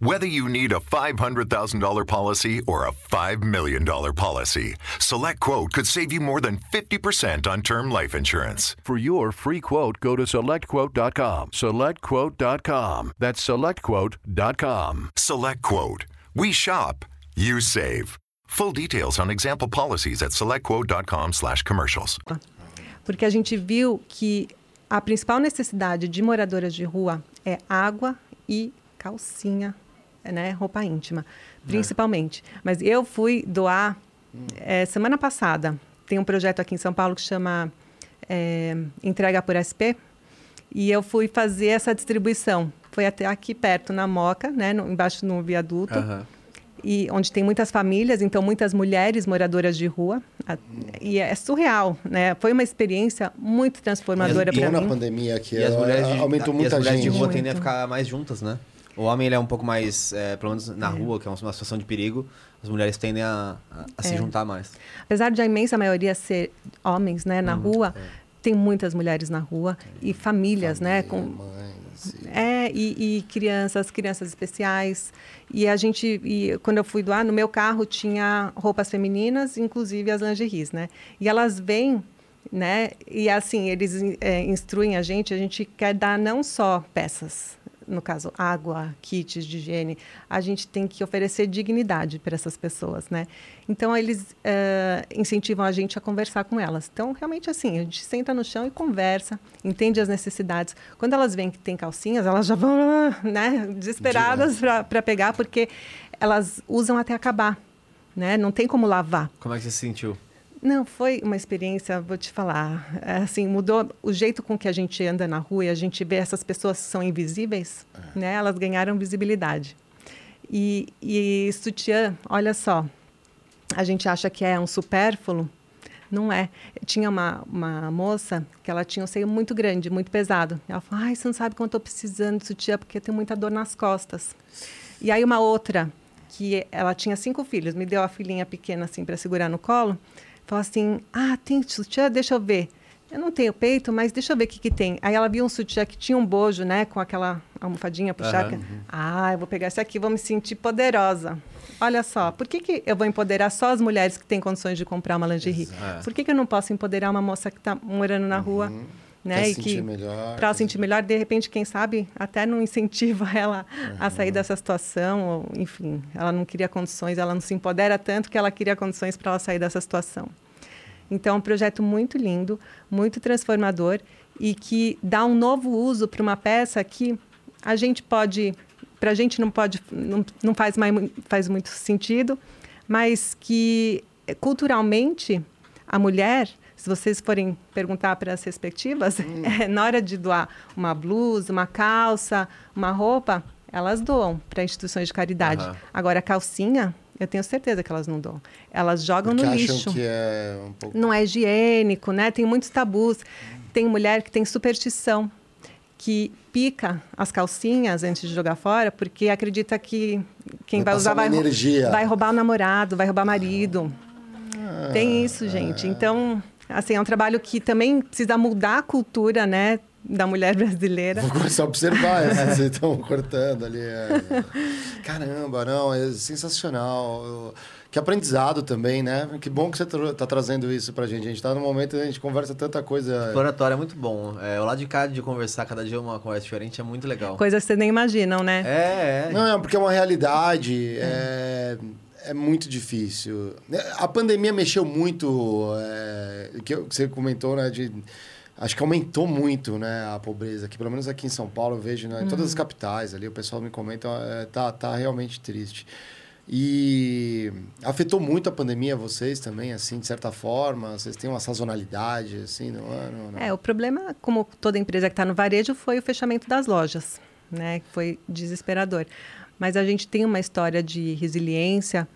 Whether you need a $500,000 policy or a $5 million policy, SelectQuote could save you more than 50% on term life insurance. For your free quote, go to selectquote.com. SelectQuote.com. That's selectquote.com. SelectQuote. We shop, you save. Full details on example policies at selectquote.com slash commercials. Porque a gente viu que a principal necessidade de moradoras de rua é água e calcinha, né? Roupa íntima, principalmente. Mas eu fui doar é, semana passada. Tem um projeto aqui em São Paulo que chama é, Entrega por SP. E eu fui fazer essa distribuição. Foi até aqui perto, na Moca, né? No, embaixo no viaduto. Aham. e onde tem muitas famílias, então muitas mulheres moradoras de rua. A- E é surreal, né? Foi uma experiência muito transformadora E para na mim. pandemia aqui, E as mulheres de, aumentou muita as mulheres gente. de rua Muito. tendem a ficar mais juntas, né? O homem ele é um pouco mais, é, pelo menos na rua, que é uma situação de perigo, as mulheres tendem a, a- a se É. juntar mais. Apesar de a imensa maioria ser homens, né, na rua, tem muitas mulheres na rua e famílias, né, com Mães, e- É, e, e crianças, crianças especiais. E a gente, e quando eu fui doar, no meu carro tinha roupas femininas, inclusive as lingeries, né? E elas vêm, né? E assim, eles é, instruem a gente, a gente quer dar não só peças, no caso, água, kits de higiene, a gente tem que oferecer dignidade para essas pessoas, né? Então, eles eh, incentivam a gente a conversar com elas. Então, realmente, assim, a gente senta no chão e conversa, entende as necessidades. Quando elas veem que tem calcinhas, elas já vão, né, desesperadas para pegar, porque elas usam até acabar, né? Não tem como lavar. Como é que você se sentiu? Não, foi uma experiência, vou te falar, é, assim, mudou o jeito com que a gente anda na rua e a gente vê essas pessoas que são invisíveis, né? Elas ganharam visibilidade. E, e sutiã, olha só, a gente acha que é um supérfluo, não é. Tinha uma, uma moça que ela tinha um seio muito grande, muito pesado. Ela falou, ai, você não sabe quanto eu estou precisando de sutiã porque eu tenho muita dor nas costas. E aí uma outra, que ela tinha cinco filhos, me deu a filhinha pequena assim para segurar no colo, falou assim, ah, tem sutiã? Deixa eu ver. Eu não tenho peito, mas deixa eu ver o que, que tem. Aí ela viu um sutiã que tinha um bojo, né? Com aquela almofadinha puxada. Aham. Ah, eu vou pegar esse aqui, vou me sentir poderosa. Olha só, por que, que eu vou empoderar só as mulheres que têm condições de comprar uma lingerie? Exato. Por que, que eu não posso empoderar uma moça que está morando na rua? Né? Quer e sentir que, melhor, Para ela sentir melhor, de repente, quem sabe, até não incentiva ela a sair dessa situação, ou, enfim, ela não queria condições, ela não se empodera tanto que ela queria condições para ela sair dessa situação. Então, é um projeto muito lindo, muito transformador e que dá um novo uso para uma peça que a gente pode, para a gente não pode, não, não faz mais faz muito sentido, mas que culturalmente a mulher, se vocês forem perguntar para as respectivas, eh, na hora de doar uma blusa, uma calça, uma roupa, elas doam para instituições de caridade. Agora, a calcinha, eu tenho certeza que elas não doam. Elas jogam Porque no acham lixo que é um pouco... não é higiênico, né? Tem muitos tabus. Tem mulher que tem superstição, que pica as calcinhas antes de jogar fora, porque acredita que quem Vai vai, usar vai, energia. vai roubar o namorado, vai roubar marido. tem isso, gente. Então, assim, é um trabalho que também precisa mudar a cultura, né? Da mulher brasileira. Vou começar a observar vocês estão cortando ali. é. Caramba, não, é sensacional. Eu- Que aprendizado também, né? Que bom que você está trazendo isso pra gente. A gente está num momento que a gente conversa tanta coisa. Exploratório é muito bom. É, o lado de cá de conversar, cada dia uma conversa diferente, é muito legal. Coisas que vocês nem imaginam, né? É, é. Não, é porque é uma realidade. É, é muito difícil. A pandemia mexeu muito. É, que, você comentou, né? De, acho que aumentou muito né, a pobreza aqui. Pelo menos aqui em São Paulo, eu vejo né, em todas as capitais ali. O pessoal me comenta, é, tá, tá realmente triste. E afetou muito a pandemia vocês também, assim, de certa forma? Vocês têm uma sazonalidade, assim, no ano? É, o problema, como toda empresa que está no varejo, foi o fechamento das lojas, né? Foi desesperador. Mas a gente tem uma história de resiliência.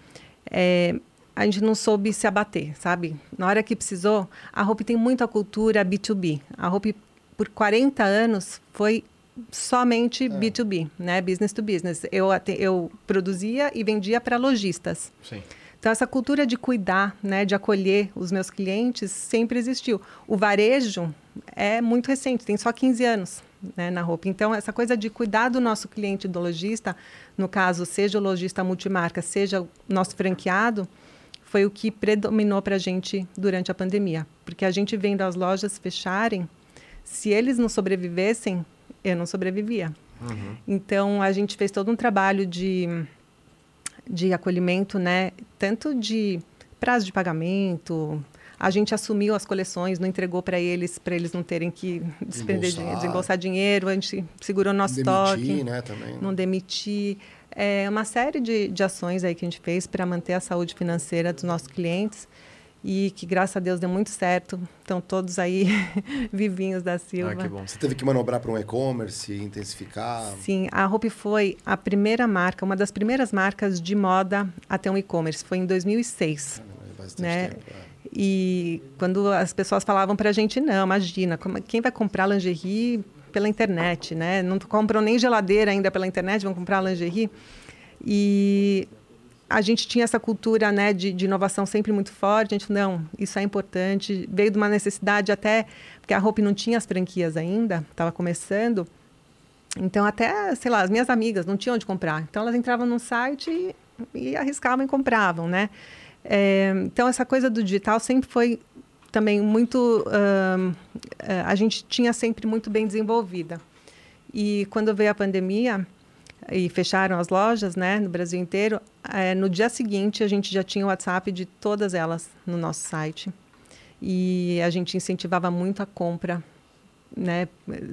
É, a gente não soube se abater, sabe? Na hora que precisou, a Hope tem muita cultura B2B. A Hope, por 40 anos, foi somente B2B, né? Business to business. Eu, eu produzia e vendia para lojistas. Sim. Então, essa cultura de cuidar, né, de acolher os meus clientes, sempre existiu. O varejo é muito recente, tem só 15 anos né, na roupa. Então, essa coisa de cuidar do nosso cliente, do lojista, no caso, seja o lojista multimarca, seja o nosso franqueado, foi o que predominou para a gente durante a pandemia. Porque a gente vendo as lojas fecharem, se eles não sobrevivessem, eu não sobrevivia. Então, a gente fez todo um trabalho de de acolhimento, né? Tanto de prazo de pagamento, a gente assumiu as coleções, não entregou para eles, para eles não terem que despender Desembolsar. dinheiro, desembolsar dinheiro, a gente segurou nosso Demitir, estoque, né, também. não demitir. É uma série de, de ações aí que a gente fez para manter a saúde financeira dos nossos clientes e que, graças a Deus, deu muito certo. Estão todos aí vivinhos da Silva. Ah, que bom. Você teve que manobrar para um e-commerce, intensificar. Sim, a Hope foi a primeira marca, uma das primeiras marcas de moda a ter um e-commerce. Foi em 2006. Bastante né? tempo. é. E quando as pessoas falavam para a gente, não, imagina, como- quem vai comprar lingerie pela internet, né? Não compram nem geladeira ainda pela internet, vão comprar lingerie. E a gente tinha essa cultura né, de, de inovação sempre muito forte. A gente, não, isso é importante. Veio de uma necessidade até, porque a Hope não tinha as franquias ainda, estava começando. Então, até, sei lá, as minhas amigas não tinham onde comprar. Então, elas entravam no site e, e arriscavam e compravam, né? É, então, essa coisa do digital sempre foi também muito... eh, a gente tinha sempre muito bem desenvolvida. E quando veio a pandemia e fecharam as lojas, né, no Brasil inteiro, eh, no dia seguinte a gente já tinha o WhatsApp de todas elas no nosso site. E a gente incentivava muito a compra né,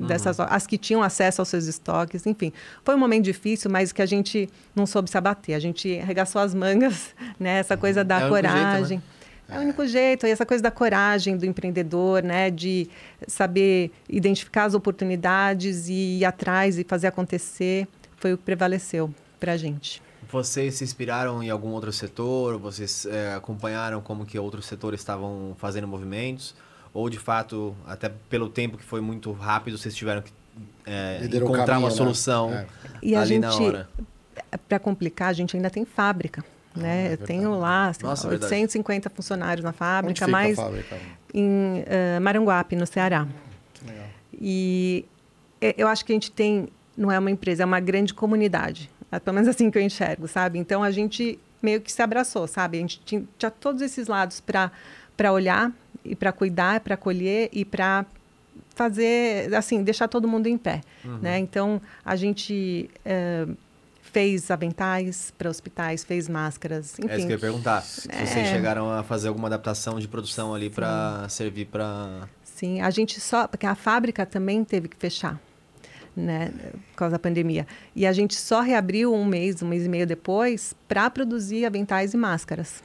dessas lo- as que tinham acesso aos seus estoques, enfim. Foi um momento difícil, mas que a gente não soube se abater. A gente arregaçou as mangas, né, essa coisa da É único jeito, né? coragem. É o único jeito, e essa coisa da coragem do empreendedor, né, de saber identificar as oportunidades e ir atrás e fazer acontecer, foi o que prevaleceu para a gente. Vocês se inspiraram em algum outro setor? Vocês eh, acompanharam como que outros setores estavam fazendo movimentos? Ou, de fato, até pelo tempo que foi muito rápido, vocês tiveram que eh, o encontrar caminho, uma né? solução É. E a ali na gente, hora? para complicar, a gente ainda tem fábrica. Né? é Eu tenho lá Nossa, é verdade. 850 funcionários na fábrica, mais em eh, Maranguape, no Ceará. Que legal. E e- eu acho que a gente tem, não é uma empresa, é uma grande comunidade. É pelo menos assim que eu enxergo, sabe? Então a gente meio que se abraçou, sabe? A gente tinha, tinha todos esses lados para para olhar e para cuidar, para acolher e para fazer, assim, deixar todo mundo em pé, né? Então a gente eh, fez aventais para hospitais, fez máscaras, enfim. É isso que eu ia perguntar. Se vocês É. chegaram a fazer alguma adaptação de produção ali para servir para... Sim, a gente só. Porque a fábrica também teve que fechar, né? Por causa da pandemia. E a gente só reabriu um mês, um mês e meio depois, para produzir aventais e máscaras.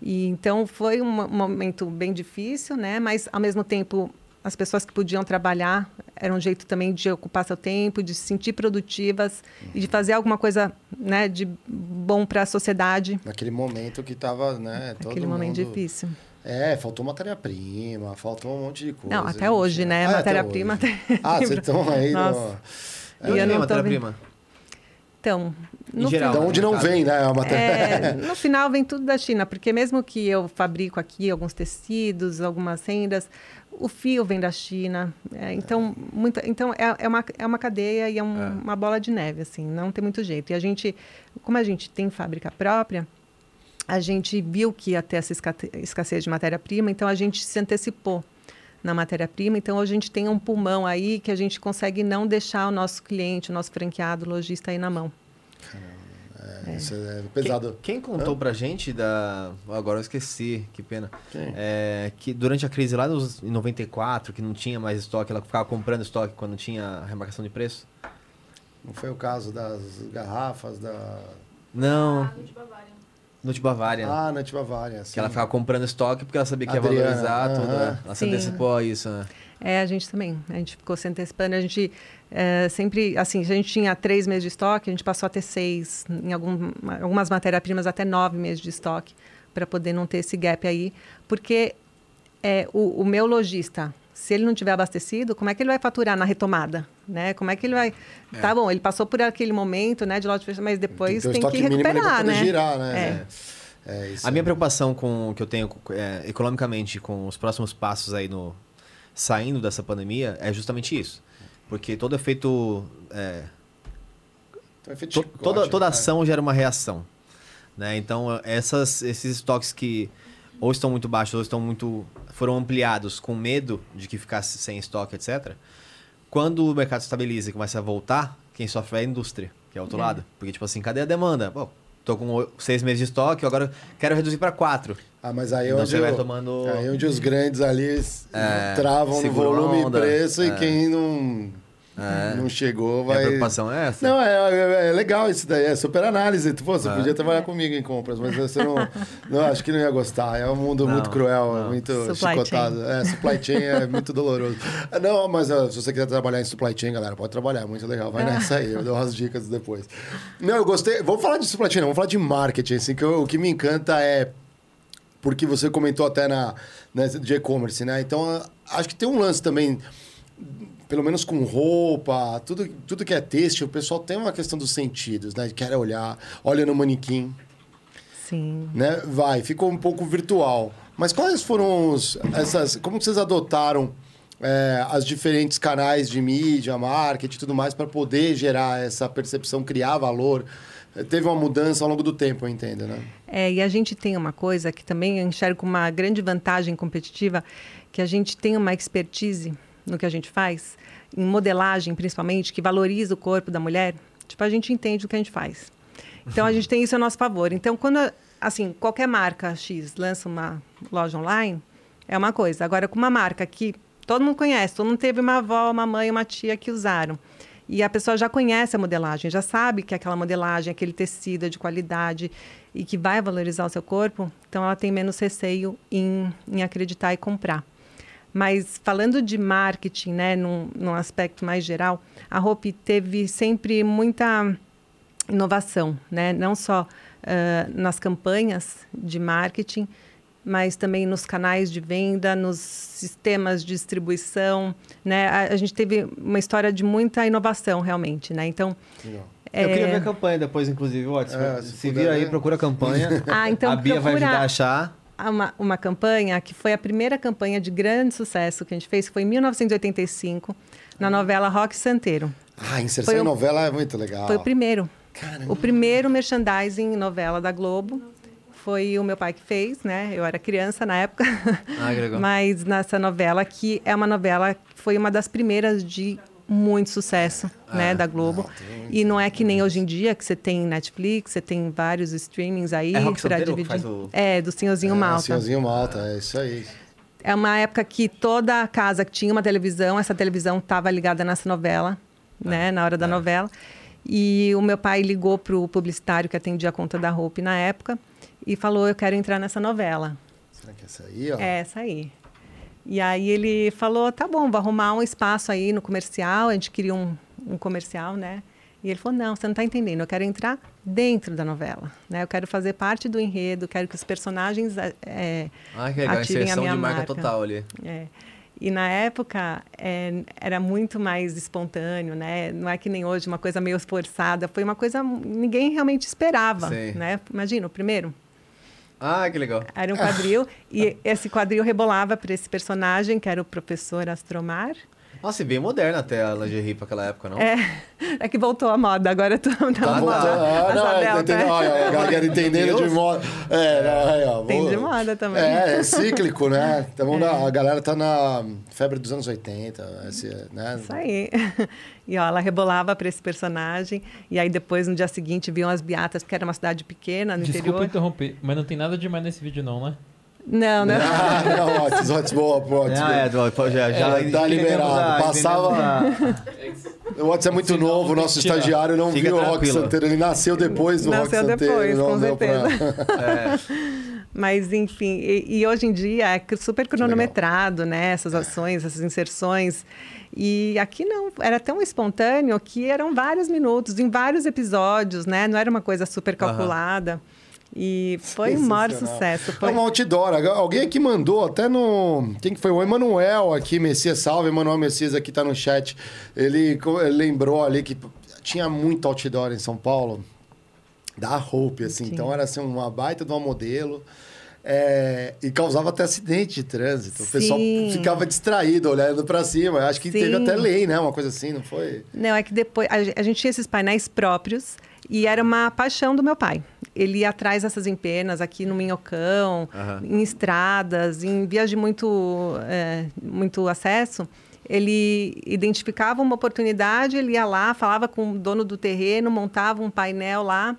E então foi um mo- momento bem difícil, né? Mas ao mesmo tempo as pessoas que podiam trabalhar era um jeito também de ocupar seu tempo, de se sentir produtivas e de fazer alguma coisa, né, de bom para a sociedade Naquele momento que tava, né? Todo naquele momento mundo... difícil. É, faltou matéria-prima, faltou um monte de coisa. Não, até gente. hoje, né? Ah, até Matéria-prima até- Ah, vocês estão aí Nossa. no... E eu Onde não vem a tô matéria-prima? Então, no geral. Da no onde não vem, né? A matéria... É, no final vem tudo da China, porque mesmo que eu fabrico aqui alguns tecidos, algumas rendas, o fio vem da China. É, então, muita, então é, é, uma, é uma cadeia e é, um- uma bola de neve, assim, não tem muito jeito. E a gente, como a gente tem fábrica própria, a gente viu que ia ter essa escassez de matéria-prima, então a gente se antecipou na matéria-prima. Então, hoje a gente tem um pulmão aí que a gente consegue não deixar o nosso cliente, o nosso franqueado, o lojista aí na mão. É, Isso é pesado. Quem, quem contou pra gente da. Agora eu esqueci, que pena. É, que durante a crise lá dos, em 94, que não tinha mais estoque, ela ficava comprando estoque quando tinha remarcação de preço? Não foi o caso das garrafas da... Não. No Bavária. Ah, na Bavária, sim. Que ela ficava comprando estoque porque ela sabia que ia Adriana, valorizar aham. tudo. né? Ela se antecipou a isso. né? É, a gente também. A gente ficou se antecipando. A gente é, sempre, assim, se a gente tinha três meses de estoque, a gente passou a ter seis. Em algum, algumas matérias-primas, até nove meses de estoque. para poder não ter esse gap aí, porque é, o, o meu lojista, se ele não tiver abastecido, como é que ele vai faturar na retomada? Né? Como é que ele vai. É. Tá bom, ele passou por aquele momento né, de lote fechado, mas depois tem, tem que recuperar, né? Girar, né? É. É, a minha preocupação com que eu tenho é, economicamente com os próximos passos aí no saindo dessa pandemia é justamente isso, porque todo efeito, é, então, efeito to, toda toda né? ação gera uma reação, né? Então essas esses estoques que ou estão muito baixos ou estão muito foram ampliados com medo de que ficasse sem estoque, etc. Quando o mercado estabiliza e começa a voltar, quem sofre é a indústria, que é o outro é. lado. Porque, tipo assim, cadê a demanda? Pô, tô com seis meses de estoque, agora quero reduzir para quatro. Ah, mas aí é onde, vai tomando... aí onde os grandes ali é, travam no volume e preço é. e quem não é. Não chegou, vai. a preocupação é essa? Não, é, é, é, legal isso daí, é super análise. Pô, você é. podia trabalhar comigo em compras, mas você não. não acho que não ia gostar. É um mundo não, muito cruel, não. muito supply chicotado. Chain. É, supply chain é muito doloroso. Não, mas se você quiser trabalhar em supply chain, galera, pode trabalhar, muito legal. Vai nessa aí, eu dou as dicas depois. Não, eu gostei. Vamos falar de supply chain, não, vamos falar de marketing, assim, que eu, o que me encanta é. Porque você comentou até na, na de e-commerce, né? Então, acho que tem um lance também pelo menos com roupa, tudo, tudo que é texto, o pessoal tem uma questão dos sentidos, né? Quer olhar, olha no manequim. Sim. Né? Vai, ficou um pouco virtual. Mas quais foram os, essas. Como vocês adotaram é, as diferentes canais de mídia, marketing e tudo mais para poder gerar essa percepção, criar valor? Teve uma mudança ao longo do tempo, eu entendo, né? É, e a gente tem uma coisa que também eu enxergo uma grande vantagem competitiva, que a gente tem uma expertise no que a gente faz, em modelagem principalmente, que valoriza o corpo da mulher, tipo, a gente entende o que a gente faz. Então, a gente tem isso a nosso favor. Então, quando, assim, qualquer marca X lança uma loja online, é uma coisa. Agora, com uma marca que todo mundo conhece, todo mundo teve uma avó, uma mãe, uma tia que usaram. E a pessoa já conhece a modelagem, já sabe que aquela modelagem, aquele tecido é de qualidade e que vai valorizar o seu corpo, então ela tem menos receio em, em acreditar e comprar. Mas falando de marketing, né, num, num aspecto mais geral, a Hope teve sempre muita inovação, né? Não só uh, nas campanhas de marketing, mas também nos canais de venda, nos sistemas de distribuição, né? A, a gente teve uma história de muita inovação, realmente, né? Então... É... Eu queria ver a campanha depois, inclusive, Watson. É, se, se vir aí, procura a campanha. Ah, então a Bia procura... vai ajudar a achar uma, uma campanha que foi a primeira campanha de grande sucesso que a gente fez, que foi em 1985, na novela Rock Santeiro. Ah, inserção em novela é muito legal. Foi o primeiro. Caramba. O primeiro merchandising novela da Globo. Foi o meu pai que fez, né? Eu era criança na época. Ah, que legal. Mas nessa novela, que é uma novela que foi uma das primeiras de muito sucesso, ah, né, da Globo. Não, e não é que nem hoje em dia que você tem Netflix, você tem vários streamings aí é para dividir. O... É, do Senhorzinho é, Malta. Senhorzinho Malta, é isso aí. É uma época que toda casa que tinha uma televisão, essa televisão estava ligada nessa novela, é, né, na hora da é. novela. E o meu pai ligou para o publicitário que atendia a conta da Hope na época e falou: Eu quero entrar nessa novela. Será que é essa aí? Ó? É essa aí. E aí ele falou, tá bom, vou arrumar um espaço aí no comercial, a gente queria um, um comercial, né? E ele falou, não, você não está entendendo, eu quero entrar dentro da novela, né? Eu quero fazer parte do enredo, quero que os personagens é, ah, que legal, ativem a minha de marca, marca total ali. É. E na época é, era muito mais espontâneo, né? Não é que nem hoje, uma coisa meio forçada. Foi uma coisa ninguém realmente esperava, Sim. né? Imagina, o primeiro. Ah, que legal. Era um quadril. e esse quadril rebolava para esse personagem, que era o professor Astromar. Nossa, e bem moderna até a lingerie para aquela época, não? É, é que voltou a moda, agora tu não tá moda. Ah, não, é, entendeu? a galera entendendo de moda. É, não, é, ó, Tem de moda também. É, é cíclico, né? Então, é. a galera tá na febre dos anos 80, esse, né? Isso aí. E ó, ela rebolava para esse personagem. E aí depois, no dia seguinte, viam as beatas, porque era uma cidade pequena no Desculpa interior. Desculpa interromper, mas não tem nada demais nesse vídeo não, né? Não, né? Ah, não, Otis, Otis, boa, Otis. Ah, é, já, já é, tá liberado. Passava. O Otis é muito novo, nosso estagiário não viu o Rock Santeiro. Ele nasceu depois do nasceu Rock Santeiro. Nasceu depois, com certeza. Pra... é. Mas, enfim, e, e, hoje em dia é super cronometrado, né? Essas ações, essas inserções. E aqui não, era tão espontâneo que eram vários minutos, em vários episódios, né? Não era uma coisa super calculada. Uhum. E foi um maior sucesso. É Foi... uma outdoor. Alguém aqui mandou, até no. Quem que foi? O Emanuel aqui, Messias. Salve, Emanuel Messias aqui tá no chat. Ele, lembrou ali que tinha muito outdoor em São Paulo. Da Hope, assim. Tinha. Então era assim, uma baita de uma modelo. é, e causava até acidente de trânsito. O pessoal Sim. ficava distraído olhando pra cima. Acho que teve Sim. até lei, né? Uma coisa assim, não foi? Não, é que depois a gente tinha esses painéis próprios e era uma paixão do meu pai. Ele ia atrás dessas empenas aqui no Minhocão, em estradas, em vias de muito, é, muito acesso. Ele identificava uma oportunidade, ele ia lá, falava com o dono do terreno, montava um painel lá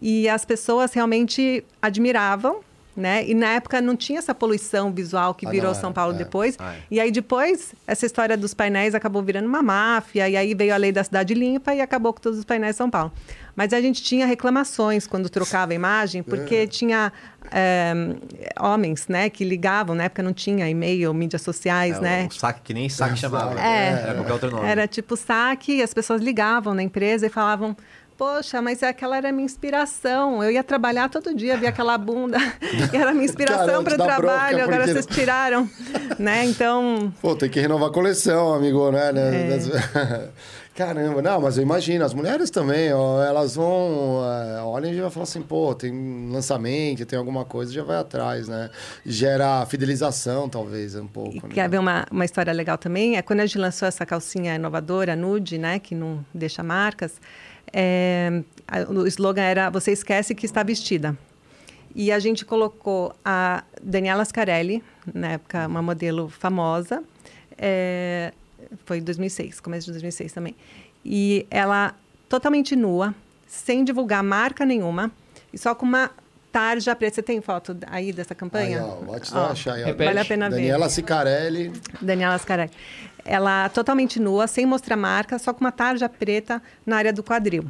e as pessoas realmente admiravam. Né? E na época não tinha essa poluição visual que Ah, virou não, São é, Paulo é. depois. É. E aí depois, essa história dos painéis acabou virando uma máfia, e aí veio a lei da cidade limpa e acabou com todos os painéis de São Paulo. Mas a gente tinha reclamações quando trocava a imagem, porque tinha é, homens, né, que ligavam, na época não tinha e-mail, mídias sociais, É, né? O saque que nem saque chamava. É. Era qualquer outro nome. Era tipo saque, e as pessoas ligavam na empresa e falavam. Poxa, mas aquela era a minha inspiração. Eu ia trabalhar todo dia, via aquela bunda, que era a minha inspiração para o trabalho, agora porque- vocês tiraram. né? Então, Pô, tem que renovar a coleção, amigo, né? É. Caramba, não, mas eu imagino, as mulheres também, ó, elas vão, é, olham e já vão falar assim, pô, tem lançamento, tem alguma coisa, já vai atrás, né? Gera fidelização, talvez, um pouco. E né? quer ver uma, uma história legal também? É quando a gente lançou essa calcinha inovadora, nude, né? Que não deixa marcas. é, o slogan era Você esquece que está vestida. E a gente colocou a Daniela Scarelli, na época uma modelo famosa. é, foi em 2006, começo de 2006 também. E ela totalmente nua, sem divulgar marca nenhuma, e só com uma tarja preta. Você tem foto aí dessa Aí, campanha? ó, vou te Ó, achar aí, ó. Vale a pena ver. Daniela Sicarelli. Daniela Scarelli. Ela totalmente nua, sem mostrar marca, só com uma tarja preta na área do quadril.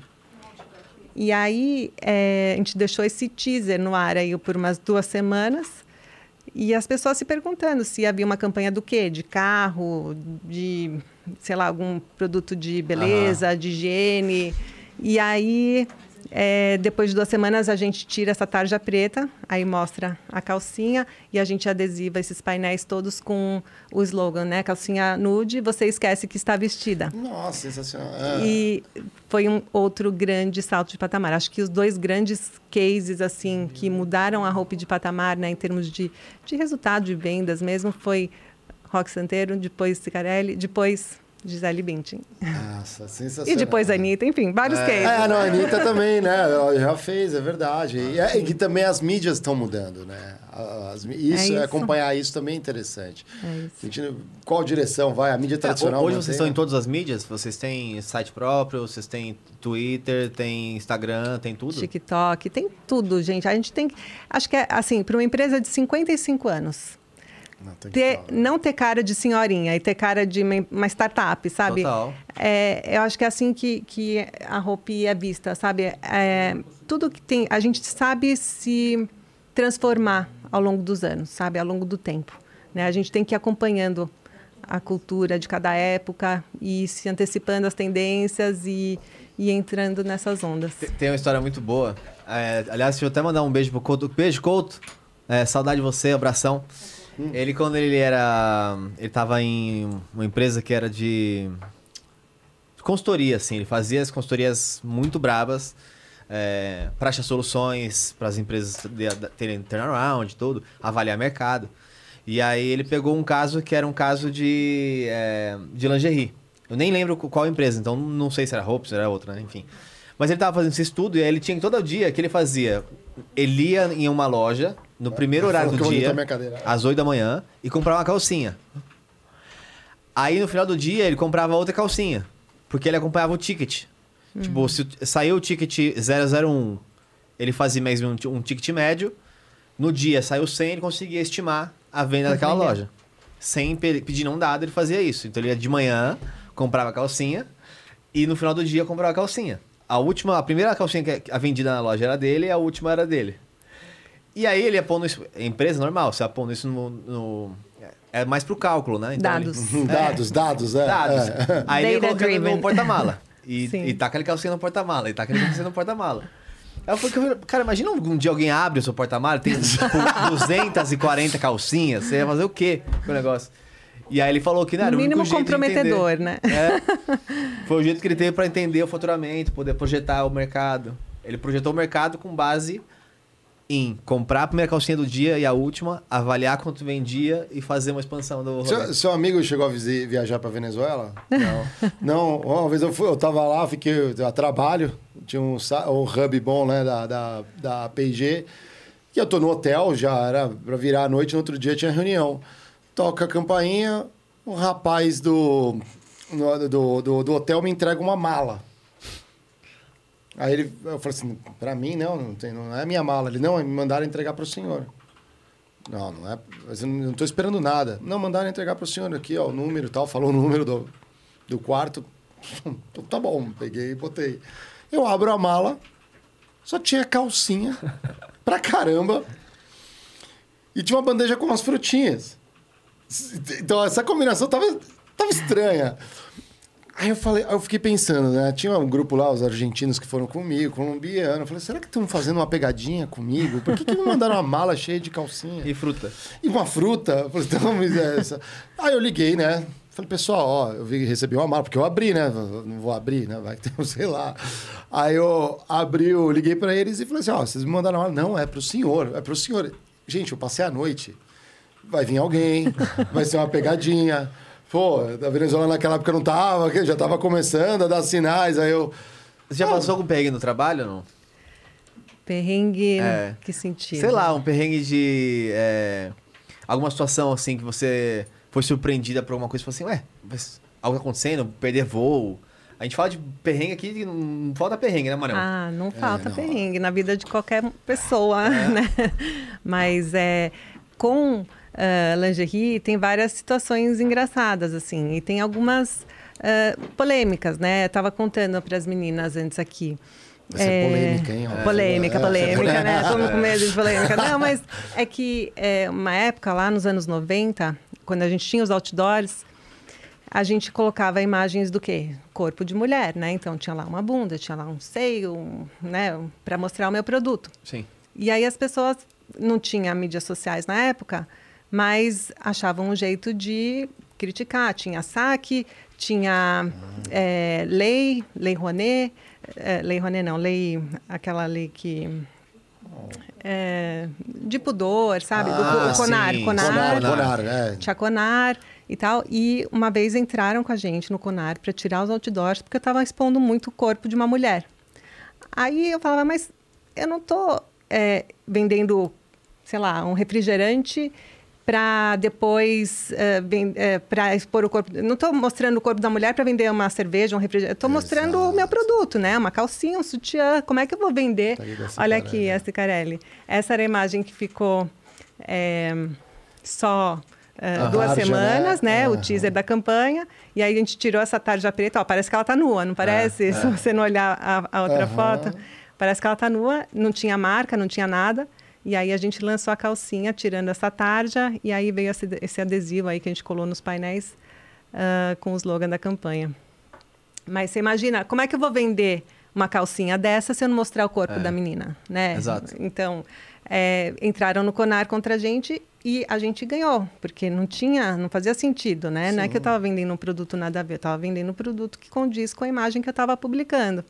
E aí, é, a gente deixou esse teaser no ar aí por umas duas semanas. E as pessoas se perguntando se havia uma campanha do quê? De carro, de, sei lá, algum produto de beleza, de higiene. E aí, é, depois de duas semanas, a gente tira essa tarja preta, aí mostra a calcinha e a gente adesiva esses painéis todos com o slogan, né? Calcinha nude, você esquece que está vestida. Nossa, sensacional. É. E foi um outro grande salto de patamar. Acho que os dois grandes cases assim que mudaram a roupa de patamar, né, em termos de, de resultado de vendas mesmo, foi Rock Santeiro, depois Cicarelli, depois Gisele Bündchen. Nossa, sensacional. E depois Anitta, enfim, vários cases. É, não, a Anitta também, né? Ela Já fez, é verdade. E, é, e que também as mídias estão mudando, né? As, isso, É isso. acompanhar isso também é interessante. É isso. A qual direção vai? A mídia tradicional É, Hoje mantém, vocês estão né? em todas as mídias? Vocês têm site próprio, vocês têm Twitter, tem Instagram, tem tudo? TikTok, tem tudo, gente. A gente tem que. Acho que é assim, para uma empresa de 55 anos, Não, ter, não ter cara de senhorinha e ter cara de uma, startup, sabe? Total. É, eu acho que é assim que, que a roupa é vista, sabe? É, tudo que tem. A gente sabe se transformar ao longo dos anos, sabe? Ao longo do tempo. Né? A gente tem que ir acompanhando a cultura de cada época e se antecipando às tendências e, e entrando nessas ondas. Te- Tem uma história muito boa. É, aliás, deixa eu até mandar um beijo pro Couto. Beijo, Couto. É, saudade de você, abração. Ele, quando ele era. Ele tava em uma empresa que era de. consultoria, assim. Ele fazia as consultorias muito brabas. É, para achar soluções para as empresas terem turnaround e tudo, avaliar mercado. E aí ele pegou um caso que era um caso de, é, de lingerie. Eu nem lembro qual empresa, então não sei se era Hope, se era outra, né? enfim. Mas ele tava fazendo esse estudo e aí ele tinha todo dia que ele fazia. Ele ia em uma loja, no primeiro horário do dia, às 8 da manhã, e comprava uma calcinha. Aí no final do dia ele comprava outra calcinha, porque ele acompanhava o ticket. Tipo, se saiu o ticket 001, ele fazia mais um, um ticket médio. No dia saiu 100, ele conseguia estimar a venda daquela loja. Sem pe- pedir não dado, ele fazia isso. Então ele ia de manhã, comprava a calcinha, e no final do dia comprava a calcinha. A última, a primeira calcinha que a vendida na loja era dele e a última era dele. E aí ele ia pondo isso. É empresa normal, você ia pondo isso no. no- é mais pro cálculo, né? Então ele- Dados. Hum, Dados, dados, é. Dados. é. Aí ele ia Data colocando driven. no porta-mala. E, Sim. e taca aquele calcinha no porta-mala, e taca aquele calcinha no porta-mala. Aí eu falei, cara, imagina um dia alguém abre o seu porta-malas, tem tipo, 240 calcinhas, você ia fazer o quê com o negócio? E aí ele falou que não era No o único mínimo jeito de comprometedor, né? É. Foi o jeito que ele teve pra entender o faturamento, poder projetar o mercado. Ele projetou o mercado com base em comprar a primeira calcinha do dia e a última, avaliar quanto vendia e fazer uma expansão do Seu, seu amigo chegou a viajar pra Venezuela? Não. Não, uma vez eu, fui, eu tava lá, fiquei a trabalho, tinha um, um hub bom, né, da, da, da P&G, e eu tô no hotel, já era pra virar a noite, no outro dia tinha reunião. Toca a campainha, um rapaz do, do, do, do hotel me entrega uma mala. Aí ele, eu falei assim, pra mim não, não, tem, não é minha mala. Ele, não, me mandaram entregar pro senhor. Não, não é. Eu não estou esperando nada. Não, mandaram entregar para o senhor aqui, ó, o número e tal. Falou o número do, do quarto. Tá bom, peguei e botei. Eu abro a mala, só tinha calcinha pra caramba. E tinha uma bandeja com umas frutinhas. Então essa combinação tava, tava estranha. Aí eu falei, aí eu fiquei pensando, né? Tinha um grupo lá, os argentinos que foram comigo, colombiano. Eu falei, será que estão fazendo uma pegadinha comigo? Por que, que me mandaram uma mala cheia de calcinha? E fruta. E uma fruta? Eu falei, então, mas é essa. Aí eu liguei, né? Falei, pessoal, ó, eu recebi uma mala, porque eu abri, né? Eu Não vou abrir, né? Vai que tem, sei lá. Aí eu abri, eu liguei pra eles e falei assim, ó, vocês me mandaram uma mala. Não, é pro senhor, é pro senhor. Gente, eu passei a noite. Vai vir alguém, vai ser uma pegadinha. Pô, da Venezuela naquela época eu não tava, já tava começando a dar sinais, aí eu... Você já passou com perrengue no trabalho ou não? Perrengue, É. que sentido? Sei lá, um perrengue de. é, alguma situação assim que você foi surpreendida por alguma coisa e falou assim, ué, mas algo tá acontecendo, perder voo. A gente fala de perrengue aqui, que não falta perrengue, né, Manel? Ah, não falta não. perrengue na vida de qualquer pessoa, né? Mas é, com ah, lingerie tem várias situações engraçadas, assim, e tem algumas ah, polêmicas, né? Eu tava contando para as meninas antes aqui. Vai ser polêmica, hein? Polêmica, É, polêmica, né? Tô com medo de polêmica. Não, mas é que é, uma época lá nos anos 90, quando a gente tinha os outdoors, a gente colocava imagens do quê? Corpo de mulher, né? Então tinha lá uma bunda, tinha lá um seio, um, né? Para mostrar o meu produto. Sim. E aí as pessoas não tinham mídias sociais na época, mas achavam um jeito de criticar. Tinha saque, tinha é, lei, lei Rouanet, é, lei Rouanet não, lei, aquela lei que... é, de pudor, sabe? Ah, do Conar, sim. Conar, Conar, Conar, é. tinha Conar e tal. E uma vez entraram com a gente no Conar para tirar os outdoors, porque eu estava expondo muito o corpo de uma mulher. Aí eu falava, mas eu não estou vendendo, sei lá, um refrigerante para depois para expor o corpo. Não estou mostrando o corpo da mulher para vender uma cerveja, um refrigerante. Estou mostrando o meu produto, né? Uma calcinha, um sutiã. Como é que eu vou vender? Tá Olha aqui, a Cicarelli. Essa era a imagem que ficou é, só é, A duas tarja, semanas, né? né? O teaser da campanha. E aí a gente tirou essa tarja preta. Ó, parece que ela tá nua, não parece? Se você não olhar a, a outra Aham. foto. Parece que ela tá nua, não tinha marca, não tinha nada. E aí a gente lançou a calcinha tirando essa tarja. E aí veio esse, esse adesivo aí que a gente colou nos painéis ah, com o slogan da campanha. Mas você imagina, como é que eu vou vender uma calcinha dessa se eu não mostrar o corpo da menina, né? Exato. Então, é, entraram no Conar contra a gente e a gente ganhou, porque não tinha, não fazia sentido, né? Não é que eu estava vendendo um produto nada a ver, eu estava vendendo um produto que condiz com a imagem que eu estava publicando.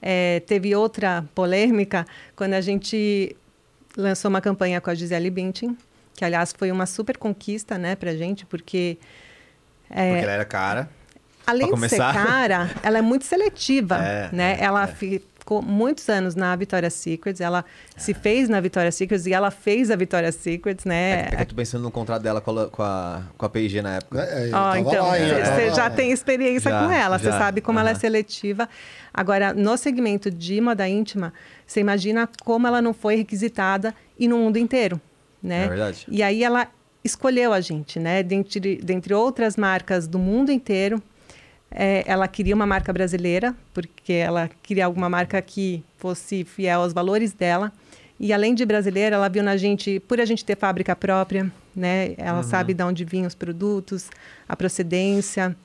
É, teve outra polêmica quando a gente lançou uma campanha com a Gisele Bündchen, que aliás foi uma super conquista, né, pra gente, porque é, Porque ela era cara. além de ser cara, ela é muito seletiva, É, né? é, ela é. Ficou muitos anos na Victoria's Secrets, ela se fez na Victoria's Secrets e ela fez a Victoria's Secrets, né? É que eu tô pensando no contrato dela com a, com a, com a P&G na época. É, tava então, lá, hein, eu você tava já lá. tem experiência Já, com ela, você sabe como ela é seletiva. Agora, no segmento de moda íntima, você imagina como ela não foi requisitada e no mundo inteiro, né? É verdade. E aí ela escolheu a gente, né? Dentre, dentre outras marcas do mundo inteiro, é, ela queria uma marca brasileira, porque ela queria alguma marca que fosse fiel aos valores dela. E além de brasileira, ela viu na gente, por a gente ter fábrica própria, né? Ela sabe de onde vinham os produtos, a procedência,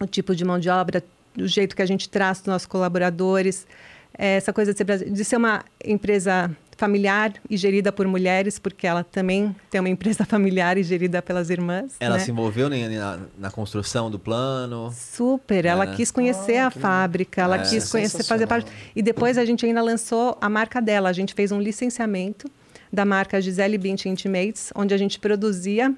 o tipo de mão de obra, o jeito que a gente traz os nossos colaboradores. É essa coisa de ser, de ser uma empresa familiar e gerida por mulheres, porque ela também tem uma empresa familiar e gerida pelas irmãs. Ela né? se envolveu na, na, construção do plano. Super, ela É. quis conhecer a fábrica, ela É. quis conhecer, fazer parte. E depois a gente ainda lançou a marca dela. A gente fez um licenciamento da marca Gisele Bint Intimates, onde a gente produzia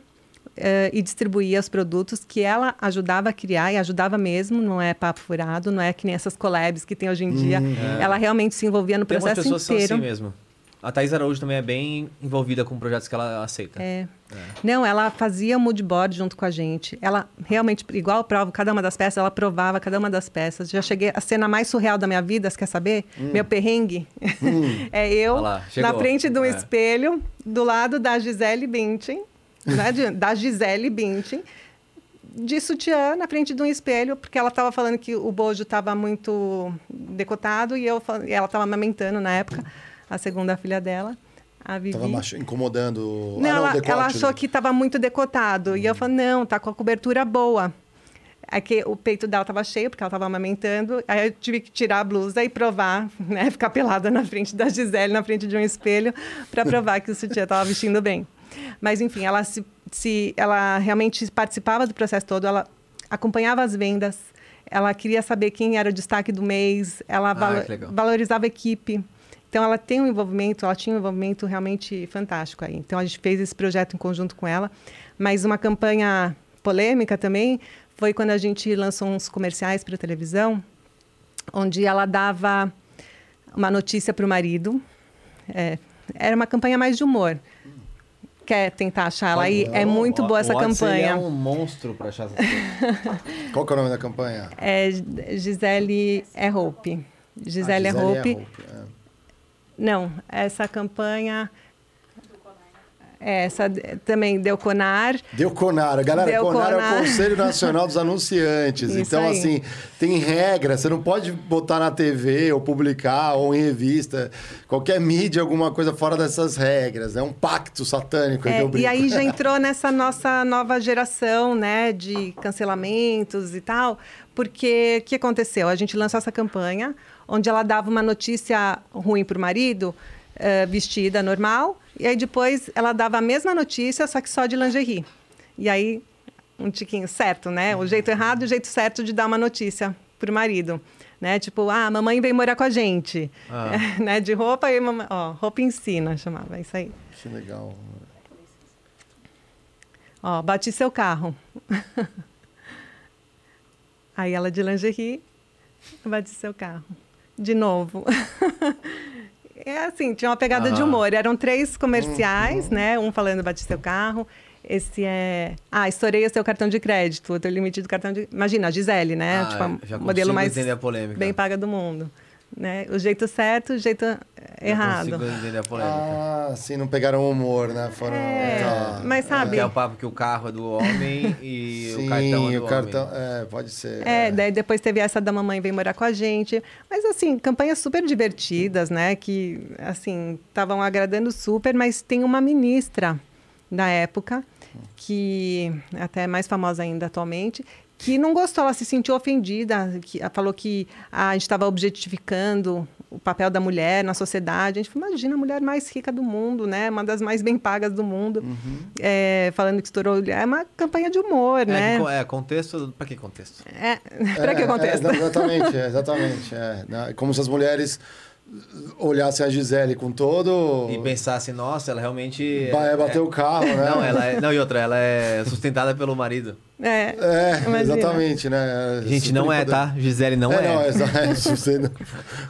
eh, e distribuía os produtos que ela ajudava a criar e ajudava mesmo, não é papo furado, não é que nem essas collabs que tem hoje em dia. Ela realmente se envolvia no Tem processo pessoas que são inteiro. assim mesmo. A Thais Araújo também é bem envolvida com projetos que ela aceita. É. Não, ela fazia mood board junto com a gente. Ela realmente, igual eu provo cada uma das peças, ela provava cada uma das peças. Já cheguei, a cena mais surreal da minha vida, você quer saber? Meu perrengue. é eu lá, na frente de um É. espelho, do lado da Gisele Bündchen, né, de- da Gisele Bündchen, de sutiã na frente de um espelho, porque ela estava falando que o bojo estava muito decotado e eu e ela estava amamentando na época a segunda filha dela, a Vivi. Tava machu- incomodando. Não, ah, ela, decote, ela achou né? que estava muito decotado. E eu falei, não, tá com a cobertura boa. É que o peito dela estava cheio, porque ela estava amamentando. Aí eu tive que tirar a blusa e provar, né? Ficar pelada na frente da Gisele, na frente de um espelho, para provar que o sutiã estava vestindo bem. Mas, enfim, ela, se, se, ela realmente participava do processo todo, ela acompanhava as vendas, ela queria saber quem era o destaque do mês, ela Ah, valo- valorizava a equipe. Então ela tem um envolvimento, ela tinha um envolvimento realmente fantástico aí. Então a gente fez esse projeto em conjunto com ela, mas uma campanha polêmica também foi quando a gente lançou uns comerciais para televisão, onde ela dava uma notícia para o marido. É, era uma campanha mais de humor. Quer tentar achar ela aí? É muito boa essa o campanha. é um monstro pra achar essas coisas. Qual que é o nome da campanha? É Gisele é Hope. Gisele, Ah, é Hope. Hope, é. Não, essa campanha. é, Essa também deu Conar. Deu Conar. Galera, Deu Conar, é o Conar. Conselho Nacional dos Anunciantes. Isso então, aí. assim, tem regra. Você não pode botar na TV ou publicar ou em revista, qualquer mídia, alguma coisa fora dessas regras. É um pacto satânico. É, e aí já entrou nessa nossa nova geração, né, de cancelamentos e tal, porque o que aconteceu? A gente lançou essa campanha onde ela dava uma notícia ruim para o marido, eh, vestida normal, e aí depois ela dava a mesma notícia, só que só de lingerie. E aí, um tiquinho certo, né? O jeito errado e o jeito certo de dar uma notícia para o marido. Né? Tipo, ah, mamãe vem morar com a gente. Ah. né? De roupa e mamãe... Ó, roupa ensina, chamava, isso aí. Que legal. Ó, bati seu carro. Aí ela de lingerie, bati seu carro. De novo. É assim, tinha uma pegada de humor. Eram três comerciais, né? Um falando bati seu carro. Esse é. Ah, estourei o seu cartão de crédito, o teu limite do cartão de. Imagina, a Gisele, né? Ah, tipo, a modelo mais bem paga do mundo. Né? O jeito certo, o jeito errado. entender a polêmica. Ah, sim, não pegaram o humor, né? Foram. É, tá. mas sabe- Porque é o papo que o carro é do homem e Sim, o cartão é do o cartão. homem. É, pode ser. É, daí depois teve essa da mamãe vem morar com a gente. Mas assim, campanhas super divertidas, né? Que assim, estavam agradando super, mas tem uma ministra da época que até é mais famosa ainda atualmente, que não gostou, ela se sentiu ofendida, que ela falou que ah, a gente estava objetificando o papel da mulher na sociedade. A gente falou, imagina a mulher mais rica do mundo, né? Uma das mais bem pagas do mundo, É, falando que estourou. É uma campanha de humor, É, né? é, contexto. Pra que contexto? É, para que É, contexto? É, exatamente, é, exatamente. É, né? Como se as mulheres olhassem a Gisele com todo. E pensasse, nossa, ela realmente. É bater o carro, né? Não, ela é, não, e outra, ela é sustentada pelo marido. É, É, exatamente, né? Gente, não é, tá? Gisele não é, é. não, é, é, se você não-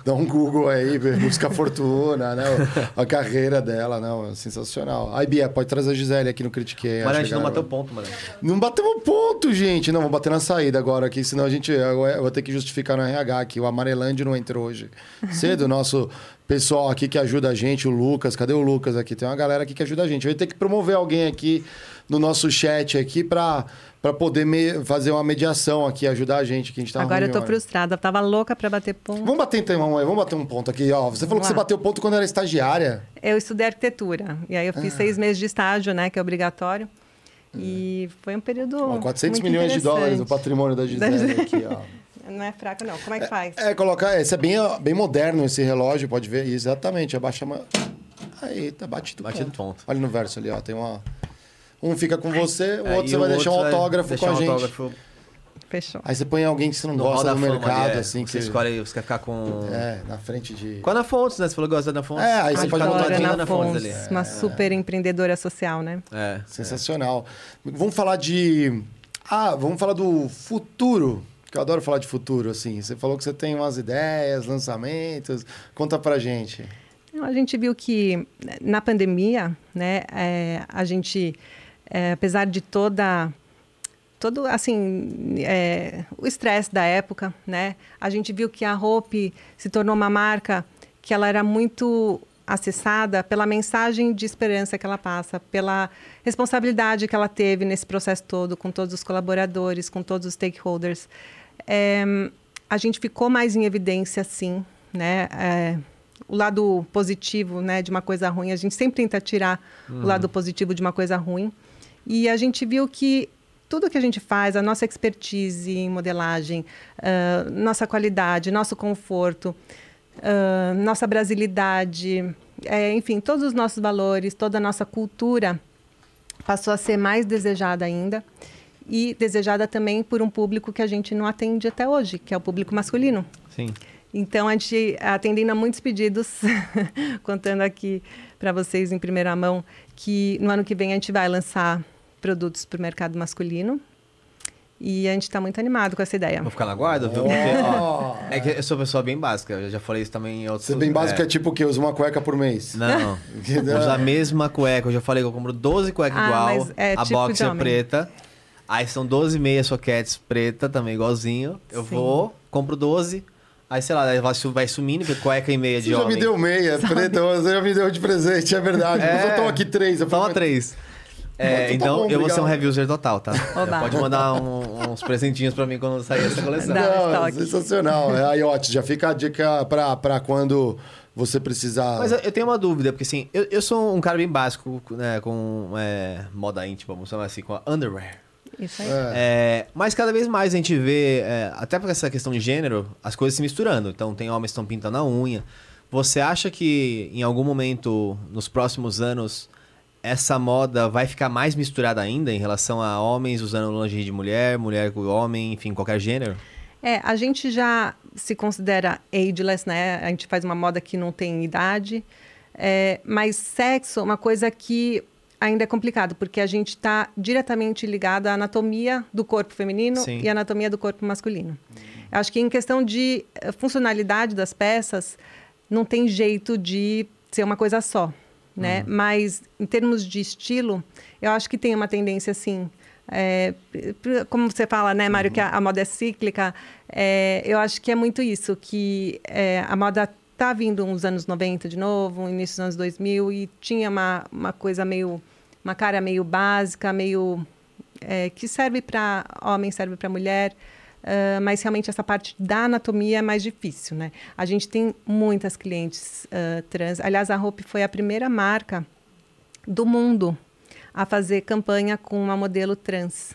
dá um Google aí, busca a fortuna, né? A carreira dela, não, é sensacional. Aí, Bia, pode trazer a Gisele aqui no Critiquei. Mas a gente não bateu ponto, mano. Não bateu ponto, gente. Não, vou bater na saída agora aqui, senão a gente. Eu vou ter que justificar no RH aqui. O Amarelândia não entrou hoje. Cedo, nosso pessoal aqui que ajuda a gente, o Lucas. Cadê o Lucas aqui? Tem uma galera aqui que ajuda a gente. Eu ia ter que promover alguém aqui no nosso chat aqui pra, pra poder me- fazer uma mediação aqui, ajudar a gente. Que a gente tá Agora eu tô frustrada. Tava louca para bater ponto. Vamos bater então, vamos bater um ponto aqui. Ó, você falou que você bateu ponto quando era estagiária. Eu estudei arquitetura. E aí eu fiz Ah. seis meses de estágio, né? Que é obrigatório. E foi um período. Ó, 400 muito milhões de dólares interessante. patrimônio da Gisele aqui, ó. Não é fraco, não. Como é que faz? É, colocar. Esse é bem, bem moderno esse relógio, pode ver. Exatamente, abaixa. uma- Aí, tá batido, Batido ponto. ponto. Olha no verso ali, ó. Tem uma. Um fica com você, o É, outro você vai deixar um autógrafo deixar com a um gente. autógrafo Fechou. Aí você põe alguém que você não no gosta do mercado, é. assim, Você que. escolhe, você quer ficar com... É, na frente de. Com a Ana Fontes, né? Você falou que gosta da Ana Fontes. É, aí você pode botar ladinho Ana da Ana Fontes Fontes, ali. uma super empreendedora social, né? É. Sensacional. Vamos falar de. Ah, vamos falar do futuro. Eu adoro falar de futuro, assim. Você falou que você tem umas ideias, lançamentos. Conta pra gente. Então, A gente viu que na pandemia, né, é, a gente, é, apesar de toda todo assim é, o estresse da época, né, a gente viu que a Hope se tornou uma marca que ela era muito acessada pela mensagem de esperança que ela passa, pela responsabilidade que ela teve nesse processo todo com todos os colaboradores, com todos os stakeholders. É, a gente ficou mais em evidência, sim, né? É, o lado positivo, né, de uma coisa ruim, a gente sempre tenta tirar o lado positivo de uma coisa ruim. E a gente viu que tudo que a gente faz, a nossa expertise em modelagem, ah, nossa qualidade, nosso conforto, ah, nossa brasilidade, eh, enfim, todos os nossos valores, toda a nossa cultura passou a ser mais desejada ainda e desejada também por um público que a gente não atende até hoje, que é o público masculino. Sim. Então, a gente atendendo a muitos pedidos, contando aqui para vocês em primeira mão, que no ano que vem a gente vai lançar produtos para o mercado masculino. E a gente está muito animado com essa ideia. Vou ficar na guarda, viu? Porque, ó, é que eu sou uma pessoa bem básica. Eu já falei isso também em outros... Você bem básico é, tipo o quê? Usa uma cueca por mês. Não, usa a mesma cueca. Eu já falei que eu compro 12 cuecas Ah, igual. mas é a tipo box de é homem. preta. Aí são 12 meias soquetes preta também, igualzinho. Eu Sim. vou, compro 12. Aí, sei lá, vai, su- vai sumindo, porque cueca e meia Você de já homem. me deu meia, preta, você já me deu de presente, é verdade. É. Mas eu tomo aqui três. Eu Toma falo, três. É, Então tá então bom, eu vou ser um reviewer total, tá? Oba. Pode mandar um- uns presentinhos pra mim quando sair essa coleção. Não, estoque. sensacional. É a IoT, já fica a dica pra, pra quando você precisar. Mas eu, eu tenho uma dúvida, porque assim, eu, eu sou um cara bem básico, né, com é, moda íntima, vamos chamar assim, com a underwear. Isso aí. É, mas cada vez mais a gente vê, é, até por essa questão de gênero, as coisas se misturando. Então tem homens que estão pintando a unha. Você acha que em algum momento, nos próximos anos, essa moda vai ficar mais misturada ainda em relação a homens usando lingerie de mulher, mulher com homem, enfim, qualquer gênero? É, a gente já se considera ageless, né? A gente faz uma moda que não tem idade. É, mas sexo é uma coisa que ainda é complicado, porque a gente está diretamente ligado à anatomia do corpo feminino Sim. e à anatomia do corpo masculino. Eu acho que em questão de eh, funcionalidade das peças, não tem jeito de ser uma coisa só, né? Mas em termos de estilo, eu acho que tem uma tendência assim. É, como você fala, né, Mário, que a, a moda é cíclica, é, eu acho que é muito isso, que é, a moda tá vindo uns anos 90 de novo, início dos anos 2000, e tinha uma, uma coisa meio, uma cara meio básica, meio é, que serve para homem, serve para mulher, ah, mas realmente essa parte da anatomia é mais difícil, né? A gente tem muitas clientes ah, trans. Aliás, a Hope foi a primeira marca do mundo a fazer campanha com uma modelo trans.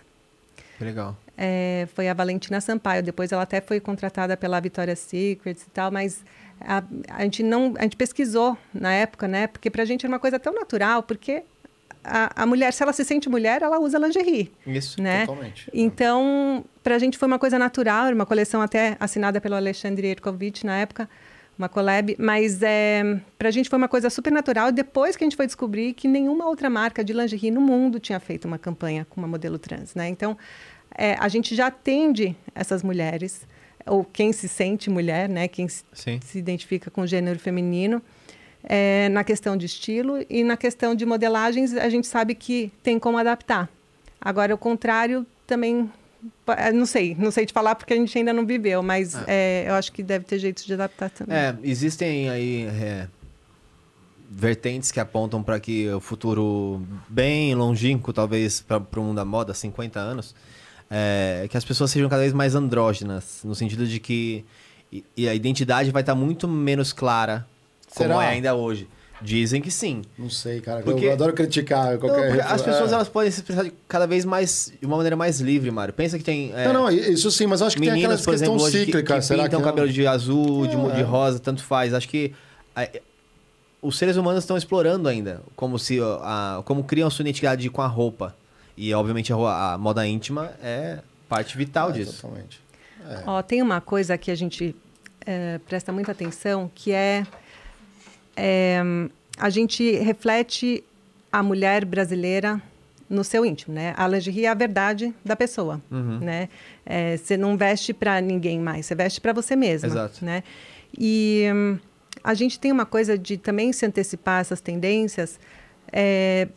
Legal. É, foi a Valentina Sampaio. Depois ela até foi contratada pela Victoria's Secret e tal, mas a, a gente não, a gente pesquisou na época, né? Porque pra gente era uma coisa tão natural, porque a, a mulher, se ela se sente mulher, ela usa lingerie, Isso. né? Totalmente. Então, pra gente foi uma coisa natural, era uma coleção até assinada pelo Alexandre Erkovic na época, uma collab, mas é, pra gente foi uma coisa super natural depois que a gente foi descobrir que nenhuma outra marca de lingerie no mundo tinha feito uma campanha com uma modelo trans, né? Então, é, a gente já atende essas mulheres, ou quem se sente mulher, né? Quem se, se identifica com gênero feminino, é, na questão de estilo e na questão de modelagens, a gente sabe que tem como adaptar. Agora, o contrário também, pa- não sei, não sei te falar porque a gente ainda não viveu, mas é, eu acho que deve ter jeitos de adaptar também. É, existem aí é, vertentes que apontam para que o futuro bem longínquo, talvez para o mundo da moda, 50 anos, é, que as pessoas sejam cada vez mais andrógenas, no sentido de que e, a identidade vai estar muito menos clara como Será? é ainda hoje. Dizem que sim. Não sei, cara. Porque- Eu adoro criticar Não, qualquer... porque as pessoas É. elas podem se expressar cada vez mais de uma maneira mais livre, Mário. Pensa que tem é, Não, não, isso sim, mas acho que tem meninas, aquelas por exemplo, hoje que, cíclica. que Será que pintam não? cabelo de azul, de, É. de rosa, tanto faz. Acho que a- os seres humanos estão explorando ainda como se a, como criam a sua identidade com a roupa. E obviamente a, a moda íntima é parte vital É, disso. Totalmente. Ó, tem uma coisa que a gente eh, presta muita atenção, que é, é, a gente reflete a mulher brasileira no seu íntimo, né? A lingerie é a verdade da pessoa, né? Eh, Você não veste para ninguém mais, você veste para você mesma, Exato. né? E hum, a gente tem uma coisa de também se antecipar essas tendências, eh,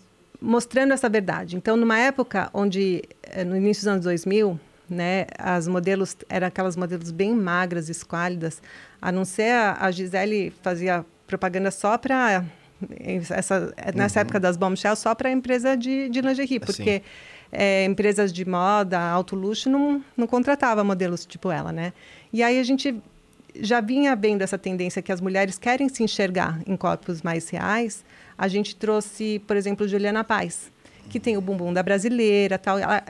mostrando essa verdade. Então, numa época onde, eh, no início dos anos 2000, né, as modelos eram aquelas modelos bem magras, esquálidas, a não ser a, a Gisele fazia propaganda só para essa nessa época das bombshells só para empresa de, de lingerie, porque eh, empresas de moda, alto luxo não, não contratava modelos tipo ela, né? E aí a gente já vinha vendo essa tendência que as mulheres querem se enxergar em corpos mais reais. A gente trouxe, por exemplo, Juliana Paz, que tem o bumbum da brasileira, tal. Ela-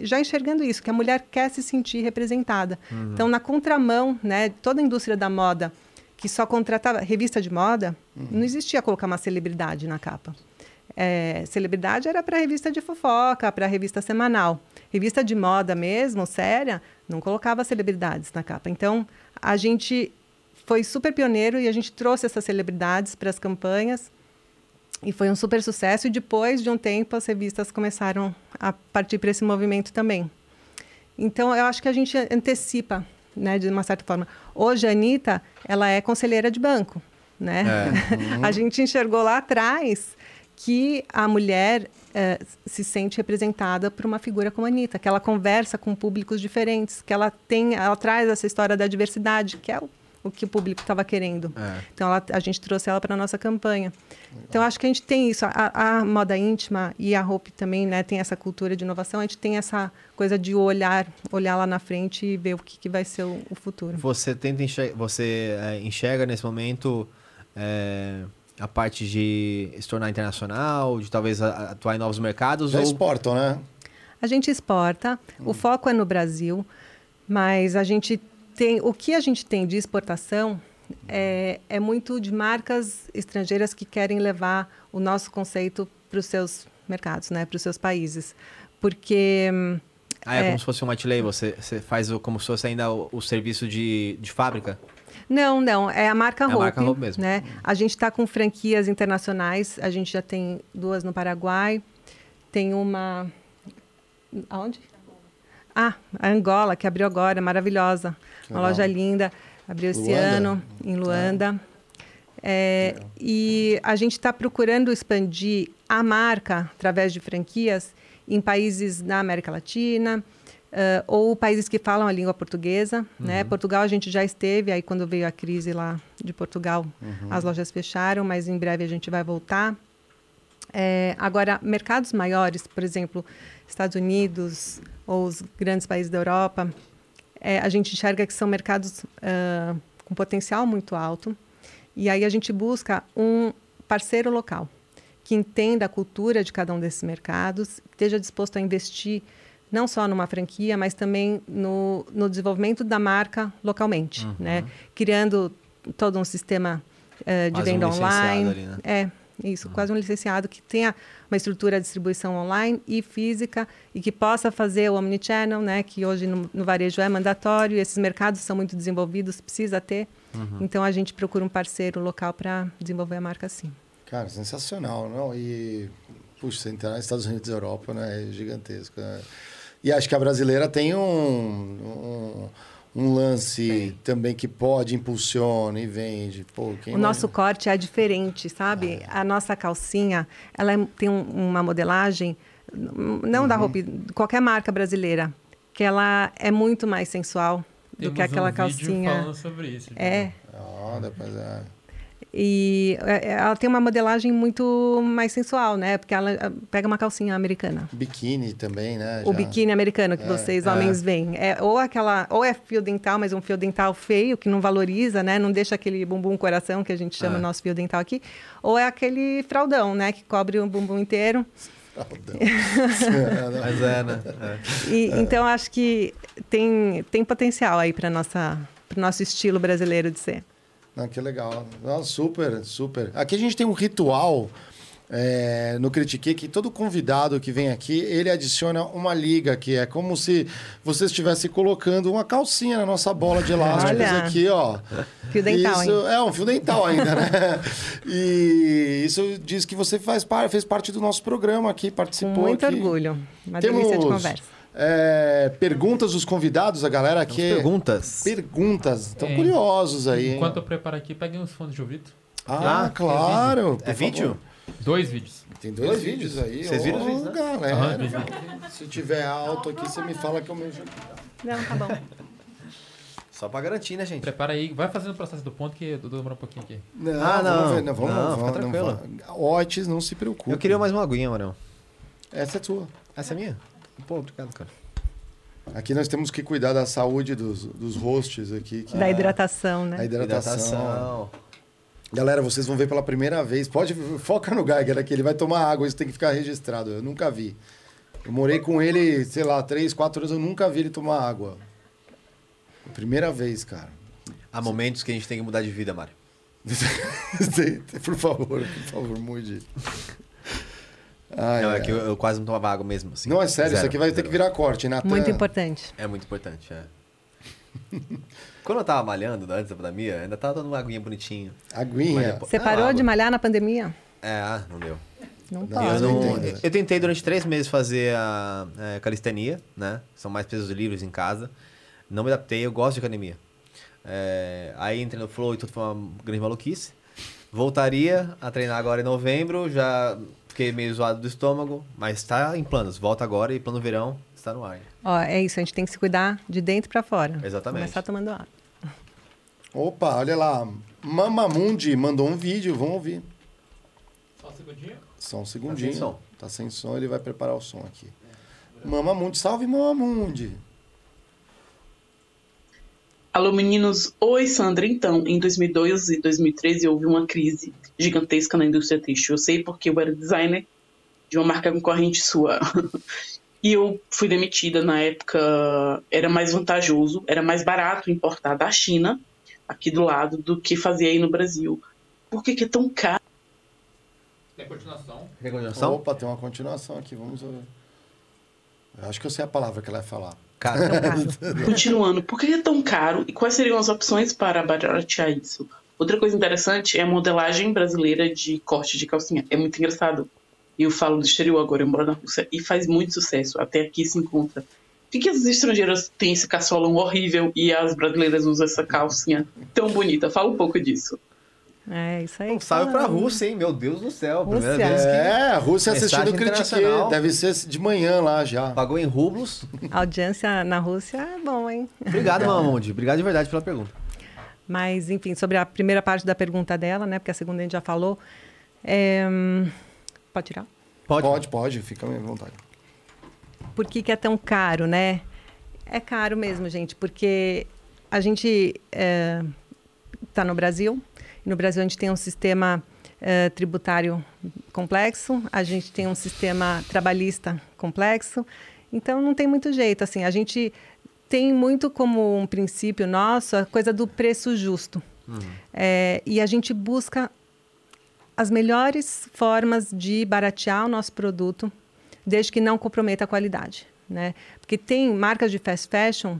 já enxergando isso, que a mulher quer se sentir representada. Então, na contramão, né, toda a indústria da moda que só contratava revista de moda, não existia colocar uma celebridade na capa. É, celebridade era para revista de fofoca, para revista semanal. Revista de moda mesmo, séria, não colocava celebridades na capa. Então, a gente foi super pioneiro e a gente trouxe essas celebridades para as campanhas. E foi um super sucesso. E depois de um tempo, as revistas começaram a partir para esse movimento também. Então, eu acho que a gente antecipa, né, de uma certa forma. Hoje, a Anitta, ela é conselheira de banco, né? a gente enxergou lá atrás que a mulher eh, se sente representada por uma figura como a Anitta, que ela conversa com públicos diferentes, que ela tem, ela traz essa história da diversidade, que é o, o que o público estava querendo. É. Então, ela- a gente trouxe ela para a nossa campanha. Então, acho que a gente tem isso. A, a moda íntima e a roupa também né, tem essa cultura de inovação. A gente tem essa coisa de olhar, olhar lá na frente e ver o que, que vai ser o, o futuro. Você tenta enxerga, você é, enxerga nesse momento é, a parte de se tornar internacional, de talvez atuar em novos mercados? Já ou... exportam, né? A gente exporta, o foco é no Brasil, mas a gente tem. O que a gente tem de exportação é, é muito de marcas estrangeiras que querem levar o nosso conceito para os seus mercados, né, para os seus países. Porque. Ah, é, É. como se fosse um white label, você, você faz como se fosse ainda o, o serviço de, de fábrica? Não, não, é a marca É a Hope. marca Hope mesmo. Né? A gente está com franquias internacionais, a gente já tem duas no Paraguai, tem uma. Aonde? Ah, a Angola, que abriu agora, maravilhosa. Uma legal. loja linda, abriu esse ano em Luanda. É, e a gente está procurando expandir a marca através de franquias em países da América Latina eh, ou países que falam a língua portuguesa. Né? Portugal a gente já esteve, aí quando veio a crise lá de Portugal, as lojas fecharam, mas em breve a gente vai voltar. É, agora, mercados maiores, por exemplo, Estados Unidos ou os grandes países da Europa, é, a gente enxerga que são mercados ah, com potencial muito alto. E aí a gente busca um parceiro local que entenda a cultura de cada um desses mercados, esteja disposto a investir não só numa franquia, mas também no, no desenvolvimento da marca localmente, né? Criando todo um sistema eh, de um venda licenciado online. ali, né? É, isso, quase um licenciado que tenha uma estrutura de distribuição online e física e que possa fazer o omnichannel, né, que hoje no, no varejo é mandatório, esses mercados são muito desenvolvidos, precisa ter. Uhum. Então a gente procura um parceiro local para desenvolver a marca assim. Cara, sensacional, não? E, puxa, você entrar nos Estados Unidos e Europa, né? É gigantesco. né? E acho que a brasileira tem um, um, um lance também que pode, impulsiona e vende. Pô, quem o nosso corte é diferente, sabe? A nossa calcinha, ela é- tem um- uma modelagem, não Uhum. da roupa, de qualquer marca brasileira, que ela é muito mais sensual do Temos que aquela um vídeo calcinha. falando sobre isso. É, Ah, depois é. E é, ela tem uma modelagem muito mais sensual, né? Porque ela eh, pega uma calcinha americana. Biquíni também, né? O já. biquíni americano que vocês homens veem. É, ou aquela, ou é fio dental, mas um fio dental feio, que não valoriza, né? Não deixa aquele bumbum coração que a gente chama o nosso fio dental aqui. Ou é aquele fraldão, né? Que cobre o bumbum inteiro. Fraldão. Mas é, né? É. E, Então, acho que tem, tem potencial aí para nossa para o nosso estilo brasileiro de ser. Não, que legal. Não, super, super. Aqui a gente tem um ritual é, no Critique que todo convidado que vem aqui, ele adiciona uma liga, que é como se você estivesse colocando uma calcinha na nossa bola de elásticos Olha. aqui, ó. Fio dental, isso, hein? É, um fio dental ainda, né? e isso diz que você faz fez parte do nosso programa aqui, Com participou muito aqui. orgulho. Uma Temos delícia de conversa. É, perguntas dos convidados, a galera aqui. Perguntas. Perguntas. Estão É. curiosos aí. hein? Enquanto eu preparo aqui, peguem uns fones de ouvido. Ah, Ah, claro. É vídeo? Dois vídeos. Tem dois, vídeos aí. Vocês viram os vídeos, né? galera. Aham, vídeo. Se tiver alto aqui, você me fala que eu mexo. Não, tá bom. Só pra garantir, né, gente? Prepara aí, vai fazendo o processo do ponto que eu demoro um pouquinho aqui. Não, Ah, não. Vamos ver, não, vamos, Não, vamos, tranquilo. vamos. Otis, não se preocupe. Eu queria mais uma aguinha, Marão. Essa é tua. Essa é minha? Pô, obrigado, cara. Aqui nós temos que cuidar da saúde dos, dos hosts aqui. que- Da hidratação, A né? hidratação. Galera, vocês vão ver pela primeira vez. Pode foca no Geiger aqui, ele vai tomar água, isso tem que ficar registrado. Eu nunca vi. Eu morei com ele, sei lá, três, quatro anos, eu nunca vi ele tomar água. Primeira vez, cara. Há momentos que a gente tem que mudar de vida, Mário. por favor, por favor, mude. Ai, não, ai, é que eu, eu quase não tomava água mesmo. Assim. Não, é sério, isso Zero, aqui vai ter zero. que virar corte, Natan. Muito importante. É muito importante, é. Quando eu tava malhando, antes da pandemia, ainda tava dando uma aguinha bonitinha. Aguinha. Depois- Você parou água. de malhar na pandemia? É, ah, não deu. Não Não, pode. eu, não- eu tentei durante três meses fazer a é, calistenia, né? São mais pesos livres em casa. Não me adaptei, eu gosto de academia. É, aí entrei no flow e tudo foi uma grande maluquice. Voltaria a treinar agora em novembro, já fiquei meio zoado do estômago, mas está em planos. Volta agora e plano verão está no ar. Ó, é isso, a gente tem que se cuidar de dentro pra fora. Exatamente. Começar tomando água. Opa, olha lá. Mamamundi mandou um vídeo, vamos ouvir. Só um segundinho. Só um segundinho. sem som. Tá sem som, ele vai preparar o som aqui. Mamamundi, salve Mamamundi. Alô, meninos. Oi, Sandra. Então, em 2012 e 2013 houve uma crise gigantesca na indústria têxtil. Eu sei porque eu era designer de uma marca concorrente sua. e eu fui demitida na época. Era mais vantajoso, era mais barato importar da China, aqui do lado, do que fazer aí no Brasil. Por que, que é tão caro? Tem continuação. Quer continuação? Opa, tem uma continuação aqui, vamos ver. Eu acho que eu sei a palavra que ela vai falar. Cara, Continuando, por que é tão caro e quais seriam as opções para baratear isso? Outra coisa interessante é a modelagem brasileira de corte de calcinha. É muito engraçado. Eu falo do exterior agora, eu moro na Rússia e faz muito sucesso. Até aqui se encontra. Por que as estrangeiras têm esse cassolão horrível e as brasileiras usam essa calcinha tão bonita? Fala um pouco disso. É, isso aí. um salve pra Rússia, hein? Meu Deus do céu. Primeira Rússia. vez que É, a Rússia assistindo o Mensagem Critique. Deve ser de manhã lá já. pagou em rublos. A audiência na Rússia é bom, hein? Obrigado, Mamundi. Obrigado de verdade pela pergunta. Mas, enfim, sobre a primeira parte da pergunta dela, né? Porque a segunda a gente já falou. É, Pode tirar? Pode. Pode, pode, fica à minha vontade. Por que, que é tão caro, né? É caro mesmo, gente, porque a gente está no Brasil. E no Brasil a gente tem um sistema eh, tributário complexo, a gente tem um sistema trabalhista complexo. Então não tem muito jeito. Assim, a gente tem muito como um princípio nosso a coisa do preço justo. Eh, e a gente busca as melhores formas de baratear o nosso produto, desde que não comprometa a qualidade. Né? Porque tem marcas de fast fashion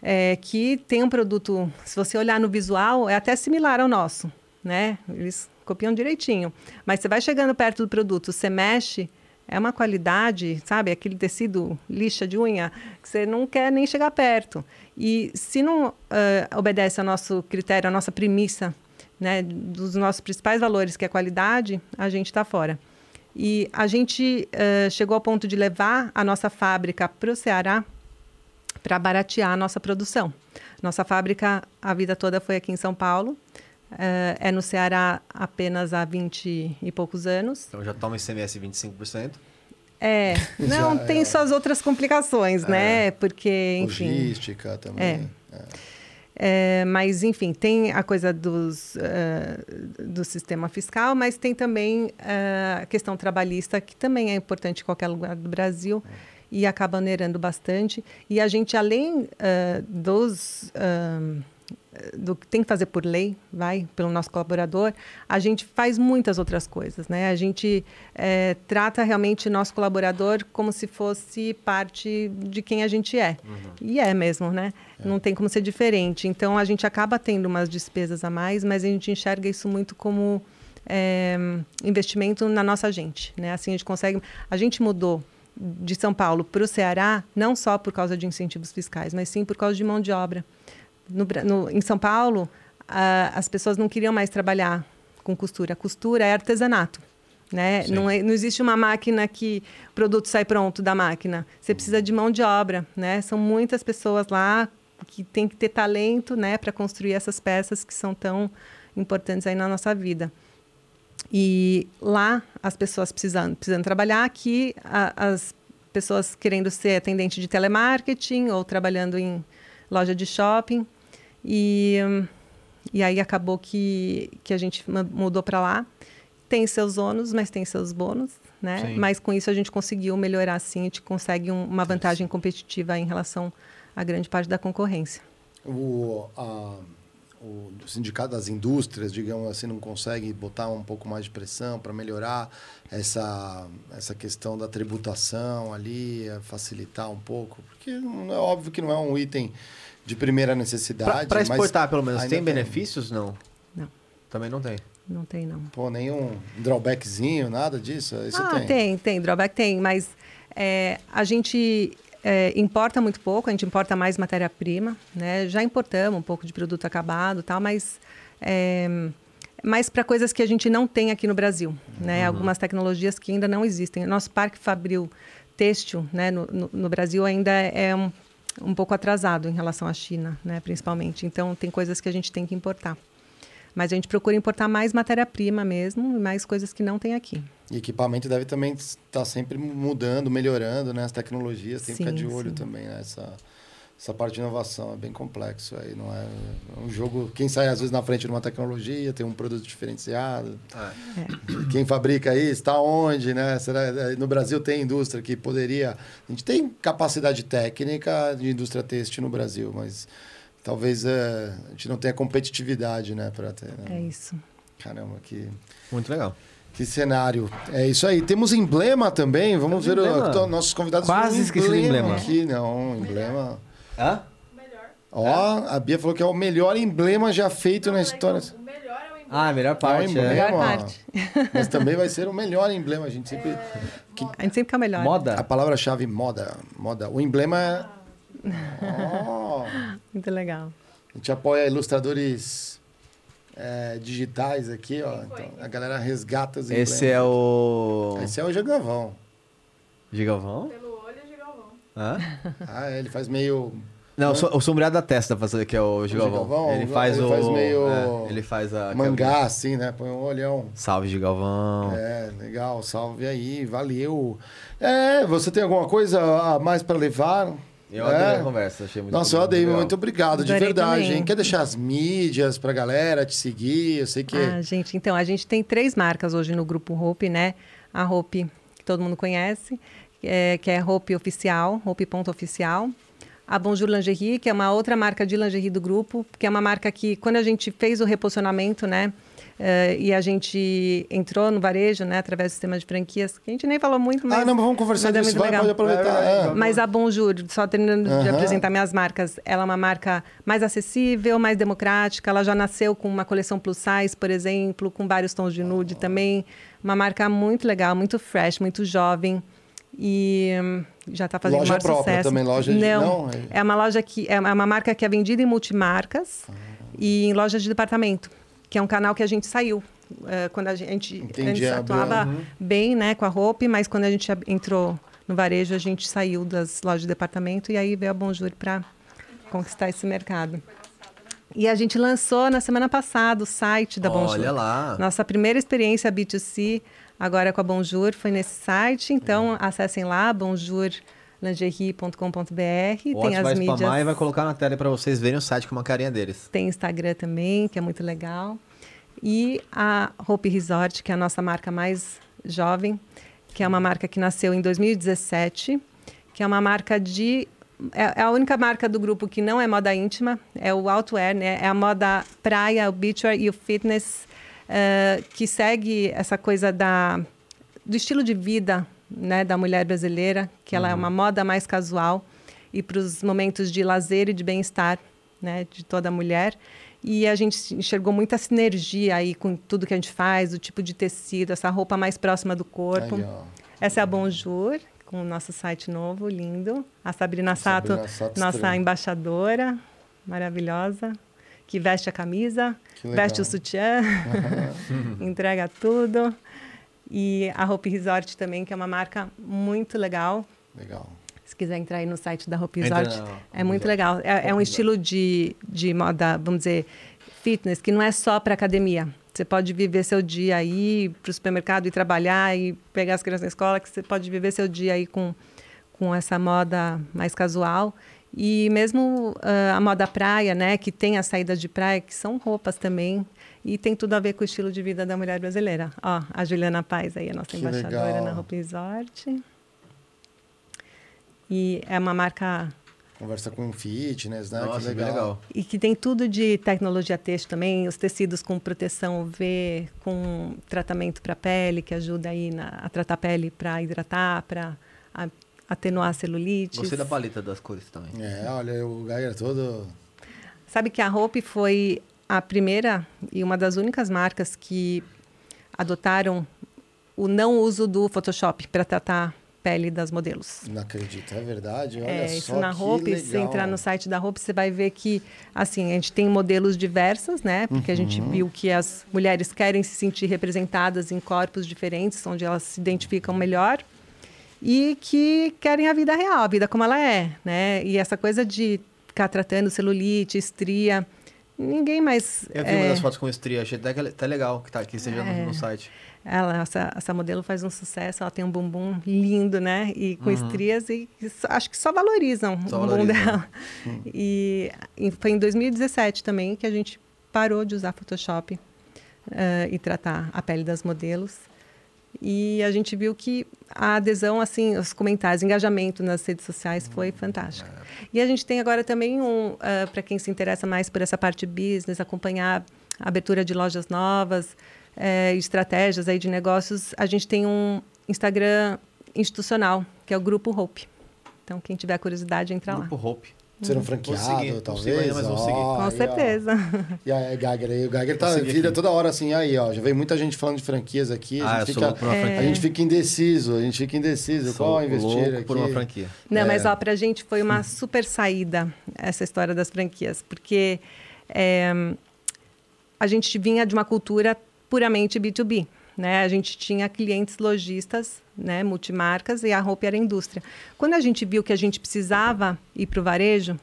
é, que tem um produto, se você olhar no visual, é até similar ao nosso. Né? Eles copiam direitinho. Mas você vai chegando perto do produto, você mexe, é uma qualidade, sabe? Aquele tecido lixa de unha, que você não quer nem chegar perto. E se não ah, obedece ao nosso critério, à nossa premissa, né, dos nossos principais valores, que é a qualidade, a gente está fora. E a gente eh, chegou ao ponto de levar a nossa fábrica para o Ceará para baratear a nossa produção. Nossa fábrica, a vida toda foi aqui em São Paulo, eh, é no Ceará apenas há 20 e poucos anos. Então já toma ICMS 25%. É, não, Já tem é. suas outras complicações, né? Porque, enfim. Logística também. É. É, mas, enfim, tem a coisa dos, eh, do sistema fiscal, mas tem também eh, a questão trabalhista, que também é importante em qualquer lugar do Brasil e acaba onerando bastante. E a gente, além eh, dos. Do que tem que fazer por lei, vai, pelo nosso colaborador, a gente faz muitas outras coisas, né? A gente eh, trata realmente nosso colaborador como se fosse parte de quem a gente é. E é mesmo, né? Não tem como ser diferente. Então, a gente acaba tendo umas despesas a mais, mas a gente enxerga isso muito como eh, investimento na nossa gente, né? Assim, a gente consegue... A gente mudou de São Paulo para o Ceará, não só por causa de incentivos fiscais, mas sim por causa de mão de obra. No no- em São Paulo, as pessoas não queriam mais trabalhar com costura. A costura é artesanato. Né? Não, é- não existe uma máquina que o produto sai pronto da máquina. Você precisa de mão de obra. Né? São muitas pessoas lá que têm que ter talento né, para construir essas peças que são tão importantes aí na nossa vida. E lá, as pessoas precisando, precisando trabalhar, aqui a- as pessoas querendo ser atendente de telemarketing ou trabalhando em loja de shopping. E, e aí acabou que, que a gente mudou para lá. Tem seus ônus, mas tem seus bônus, né? Sim. Mas com isso a gente conseguiu melhorar, sim. A gente consegue um- uma vantagem competitiva em relação à grande parte da concorrência. O, a- o sindicato das indústrias, digamos assim, não consegue botar um pouco mais de pressão para melhorar essa, essa questão da tributação ali, facilitar um pouco, porque é óbvio que não é um item de primeira necessidade. Para mas exportar, pelo menos, ainda tem benefícios? Não. Não. Também não tem. Não tem, não. Pô, nenhum drawbackzinho, nada disso? Isso ah, tem. tem, tem, drawback tem, mas é, a gente é, importa muito pouco, a gente importa mais matéria-prima, né? Já importamos um pouco de produto acabado, e tal, mas é, mais para coisas que a gente não tem aqui no Brasil, né? Algumas tecnologias que ainda não existem. Nosso parque fabril têxtil, né, no, no, no Brasil ainda é um, um pouco atrasado em relação à China, né, principalmente. Então tem coisas que a gente tem que importar. Mas a gente procura importar mais matéria-prima mesmo, mais coisas que não tem aqui. E equipamento deve também estar sempre mudando, melhorando, né? As tecnologias, tem que ficar de olho sim. também, né? Essa, parte de inovação é bem complexo aí, não é, é um jogo... Quem sai às vezes na frente de uma tecnologia, tem um produto diferenciado. É. Quem fabrica isso, está onde, né? Será, no Brasil tem indústria que poderia... A gente tem capacidade técnica de indústria têxtil no Brasil, mas talvez eh, a gente não tenha competitividade, né? Para ter, né? É isso. Caramba, que... Muito legal. Que cenário. É isso aí. Temos emblema também. Vamos Temos ver o, nossos convidados. Quase um esqueci do emblema. Aqui, não, emblema. Hã? Ó, a Bia falou que é o melhor emblema já feito na história. Ah, a melhor É parte, emblema, é. Melhor parte. Mas também vai ser o melhor emblema. A gente sempre. que- A gente sempre quer o melhor. a Moda? palavra-chave moda. Moda. O emblema é. Ó, Muito legal. a gente apoia ilustradores é, digitais aqui, ó. Então, a galera resgata os emblemas. Esse é o. Esse é o Jagavão. Gigalvão? Pelo. Hã? Ah, ele faz meio. Não, o so- o sombreado da testa, pra fazer que é o Gigalvão. Gigalvão, Ele faz ele o. faz meio é, ele faz a. mangá, assim, né? Põe um olhão. Salve, Gigalvão. É, legal, salve aí, valeu. É, você tem alguma coisa a mais para levar? Eu é? adorei a conversa, achei muito Nossa, eu adorei, muito obrigado, de Adorei verdade, também. hein? Quer deixar as mídias pra galera te seguir? Eu sei que. Ah, gente, então, a gente tem três marcas hoje no grupo Hope, né? A Hope, que todo mundo conhece, é, que é Hope Oficial, Hope.oficial. A Bonjour Lingerie, que é uma outra marca de lingerie do grupo, que é uma marca que, quando a gente fez o reposicionamento, né? eh, e a gente entrou no varejo, né? Através do sistema de franquias, que a gente nem falou muito, mas... ah, não, mas vamos conversar é disso, vai, legal. pode aproveitar. Vai, é. vai. Mas a Bonjour, só terminando de Aham. apresentar minhas marcas, ela é uma marca mais acessível, mais democrática. Ela já nasceu com uma coleção plus size, por exemplo, com vários tons de nude também. Uma marca muito legal, muito fresh, muito jovem. E hum, já está fazendo Loja maior própria sucesso. também, loja de- Não, não, é- é uma loja que é uma marca que é vendida em multimarcas e em lojas de departamento, que é um canal que a gente saiu. eh, quando a gente Entendi, antes atuava uhum. bem né, com a roupa, mas quando a gente entrou no varejo, a gente saiu das lojas de departamento e aí veio a Bonjour para conquistar esse mercado. E a gente lançou na semana passada o site da Bonjour. Olha lá. Nossa primeira experiência B2C, agora com a Bonjour, foi nesse site. Então, acessem lá, bonjourlingerie.com.br. O Tem as vai mídias. spamar e vai colocar na tela para vocês verem o site com uma carinha deles. Tem Instagram também, que é muito legal. E a Hope Resort, que é a nossa marca mais jovem, que é uma marca que nasceu em 2017, que é uma marca de. É é a única marca do grupo que não é moda íntima, é o outwear, né? É a moda praia, o beachwear e o fitness, eh, que segue essa coisa da, do estilo de vida né, da mulher brasileira, que ela é uma moda mais casual e para os momentos de lazer e de bem-estar né, de toda mulher. E a gente enxergou muita sinergia aí com tudo que a gente faz, o tipo de tecido, essa roupa mais próxima do corpo. Aí. Essa é a Bonjour, com o nosso site novo, lindo. A Sabrina Sato, Sabrina Sato nossa estreou. embaixadora, maravilhosa, que veste a camisa, veste o sutiã, entrega tudo. E a Hope Resort também, que é uma marca muito legal. Legal. Se quiser entrar aí no site da Hope Entra Resort, na é muito legal. É, é um estilo de, de moda, vamos dizer, fitness, que não é só para academia. Você pode viver seu dia aí para o supermercado e trabalhar e pegar as crianças na escola, que você pode viver seu dia aí com, com essa moda mais casual. E mesmo ah, a moda praia, né, que tem as saídas de praia, que são roupas também. E tem tudo a ver com o estilo de vida da mulher brasileira. Ó, a Juliana Paz aí, a nossa Que embaixadora legal. na Hope Resort. E é uma marca Conversa com fitness, né? Nossa, que bem legal. legal. e que tem tudo de tecnologia têxtil também, os tecidos com proteção UV, com tratamento para pele, que ajuda aí na, a tratar a pele para hidratar, para atenuar a celulite. Gostei da paleta das cores também. É, olha, o Geiger todo. Sabe que a Hope foi a primeira e uma das únicas marcas que adotaram o não uso do Photoshop para tratar pele das modelos. Não acredito, é verdade. Olha É, só isso na que Hope, legal. se você entrar no site da Hope, você vai ver que, assim, a gente tem modelos diversos, né? Porque a gente Uhum. viu que as mulheres querem se sentir representadas em corpos diferentes, onde elas se identificam melhor e que querem a vida real, a vida como ela é, né? E essa coisa de ficar tratando celulite, estria, ninguém mais... Eu vi é, uma das fotos com estria, achei até, que- até legal que tá aqui, seja no, no site. Ela, essa, essa modelo faz um sucesso, ela tem um bumbum lindo, né? E com estrias e acho que só valorizam Uhum. Só o bumbum dela. E, e foi em 2017 também que a gente parou de usar Photoshop eh, e tratar a pele das modelos. E a gente viu que a adesão, assim, os comentários, engajamento nas redes sociais foi fantástico. E a gente tem agora também um, para quem se interessa mais por essa parte business, acompanhar a abertura de lojas novas, eh, estratégias aí de negócios, a gente tem um Instagram institucional, que é o Grupo Hope. Então, quem tiver curiosidade, entra lá. Grupo Hope. Ser um Vou franqueado, seguir, não talvez. seguir. Com aí, ó. certeza. E aí, Geiger, aí, o Geiger tá, vira aqui. toda hora assim, aí, ó. Já veio muita gente falando de franquias aqui. Ah, A eu gente, fica, franquia. a gente fica indeciso, a gente fica indeciso. Sou Qual investir louco aqui? por uma franquia. Não, É. mas ó, pra gente foi uma super saída essa história das franquias, porque é, a gente vinha de uma cultura puramente B2B. Né? A gente tinha clientes lojistas, né, multimarcas, e a roupa era indústria. Quando a gente viu que a gente precisava ir para o varejo,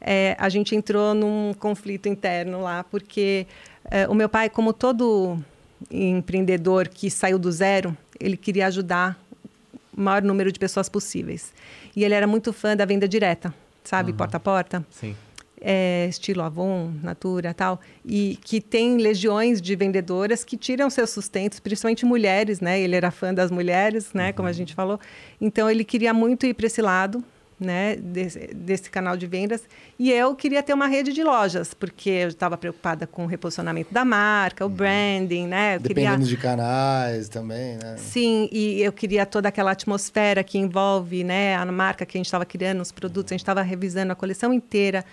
é, a gente entrou num conflito interno lá, porque é, o meu pai, como todo empreendedor que saiu do zero, ele queria ajudar o maior número de pessoas possíveis. E ele era muito fã da venda direta, sabe, porta a porta, Sim. É, estilo Avon, Natura, tal, e que tem legiões de vendedoras que tiram seus sustentos, principalmente mulheres, né? Ele era fã das mulheres, né? Como a gente falou. Então ele queria muito ir para esse lado, né? Desse, desse canal de vendas. E eu queria ter uma rede de lojas, porque eu estava preocupada com o reposicionamento da marca, o branding, né? Eu queria Dependendo de canais também, né? Sim, e eu queria toda aquela atmosfera que envolve né, a marca que a gente estava criando, os produtos, a gente estava revisando a coleção inteira,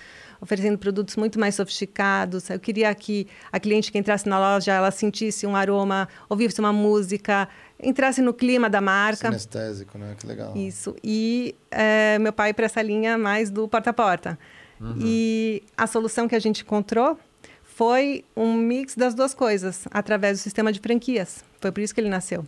oferecendo produtos muito mais sofisticados. Eu queria que a cliente que entrasse na loja, ela sentisse um aroma, ouvisse uma música, entrasse no clima da marca. Sinestésico, né? Que legal. Isso. E eh, meu pai para essa linha mais do porta a porta. E a solução que a gente encontrou foi um mix das duas coisas, através do sistema de franquias. Foi por isso que ele nasceu.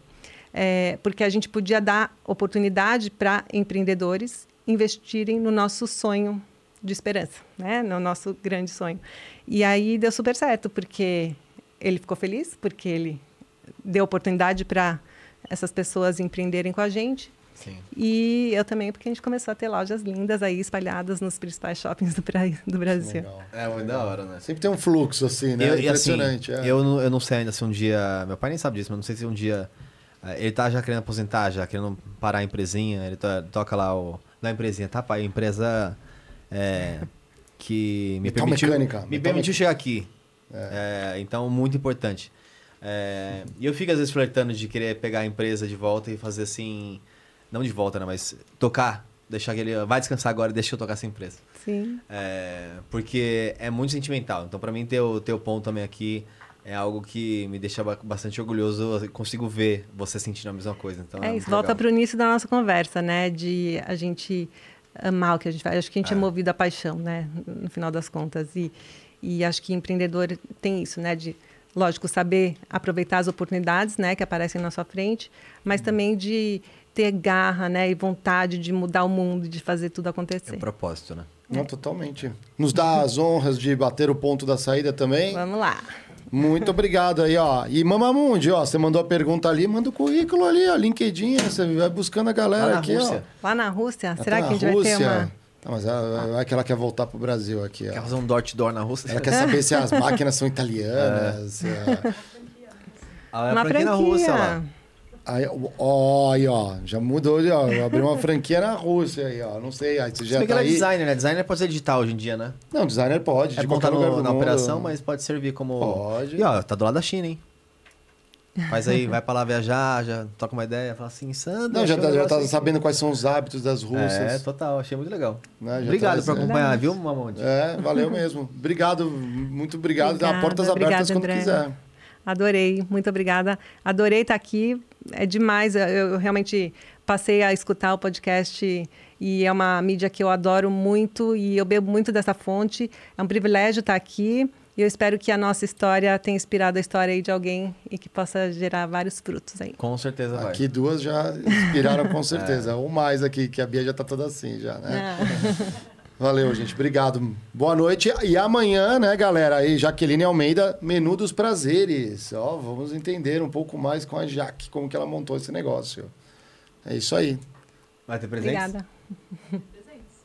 Eh, porque a gente podia dar oportunidade para empreendedores investirem no nosso sonho de esperança, né? No nosso grande sonho. E aí deu super certo, porque ele ficou feliz, porque ele deu oportunidade para essas pessoas empreenderem com a gente. Sim. E eu também, porque a gente começou a ter lojas lindas aí espalhadas nos principais shoppings do, pra- do Brasil. Legal. É muito da hora, né? Sempre tem um fluxo, assim, né? Eu, e assim, Impressionante. é. eu, não- eu não sei ainda se um dia. Meu pai nem sabe disso, mas não sei se um dia. eh, Ele tá já querendo aposentar, já querendo parar a empresinha. Ele to- toca lá o. É empresinha, tá, pai? Empresa. É, que me Metal permitiu. mecânica, Me metal permitiu mecânica. chegar aqui. É, então, muito importante. É, e eu fico às vezes flertando de querer pegar a empresa de volta e fazer assim. Não de volta, né? Mas tocar. Deixar aquele. Vai descansar agora e deixa eu tocar essa empresa. Sim. É, porque é muito sentimental. Então, pra mim, ter o teu ponto também aqui é algo que me deixa ba- bastante orgulhoso. Eu consigo ver você sentindo a mesma coisa. Então, É muito isso, volta legal. para o início da nossa conversa, né? De a gente amar o que a gente faz. Acho que a gente é, movido à paixão, né? No final das contas. E, e acho que empreendedor tem isso, né? De, lógico, saber aproveitar as oportunidades, né? Que aparecem na sua frente, mas também de ter garra, né? E vontade de mudar o mundo, de fazer tudo É acontecer. um propósito, né? Não, totalmente. Nos dá as honras de bater o ponto da saída também. Vamos lá. Muito obrigado aí, ó. E Mamamundi, ó, você mandou a pergunta ali, manda o currículo ali, ó, LinkedIn, você vai buscando a galera aqui, Rússia. Lá na Rússia, ó. será Tá que a gente vai ter uma... Tá, mas ela- vai que ela quer voltar pro Brasil aqui, Quer ó. fazer um door-to-door na Rússia? Ela quer saber se as máquinas são italianas. é. Ah, é Uma a franquia na Rússia lá. Aí, ó, aí, ó, já mudou, de, ó, abriu uma franquia na Rússia aí, ó, não sei, aí você Se já bem que tá ela é aí. designer, né? Designer pode ser digital hoje em dia, né? Não, designer pode, É de qualquer estar lugar no- do na mundo. operação, mas pode servir como... Pode. E ó, tá do lado da China, hein? Faz aí, vai pra lá viajar, já toca uma ideia, fala assim, Sandra... Não, já tá, já tá aqui. sabendo quais são os hábitos das É, russas. total, achei muito legal. Né, Obrigado traz, por acompanhar, viu, Mamonde? É, valeu mesmo. Obrigado, muito obrigado. Obrigada, Portas abertas obrigada, quando André. quiser. Adorei, muito obrigada. Adorei estar aqui, é demais. Eu, eu realmente passei a escutar o podcast e é uma mídia que eu adoro muito e eu bebo muito dessa fonte. É um privilégio estar aqui e eu espero que a nossa história tenha inspirado a história aí de alguém e que possa gerar vários frutos aí. Com certeza vai. Aqui duas já inspiraram com certeza. É. Ou mais aqui, que a Bia já tá toda assim já, né? Ah. Valeu, gente. Obrigado. Boa noite. E amanhã, né, galera? Aí, Jaqueline Almeida, Menu dos Prazeres. Ó, vamos entender um pouco mais com a Jaque, como que ela montou esse negócio. É isso aí. Vai ter presentes? Obrigada.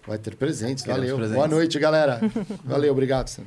Vai ter presentes. Valeu. presentes. Boa noite, galera. Valeu, obrigado. Sam.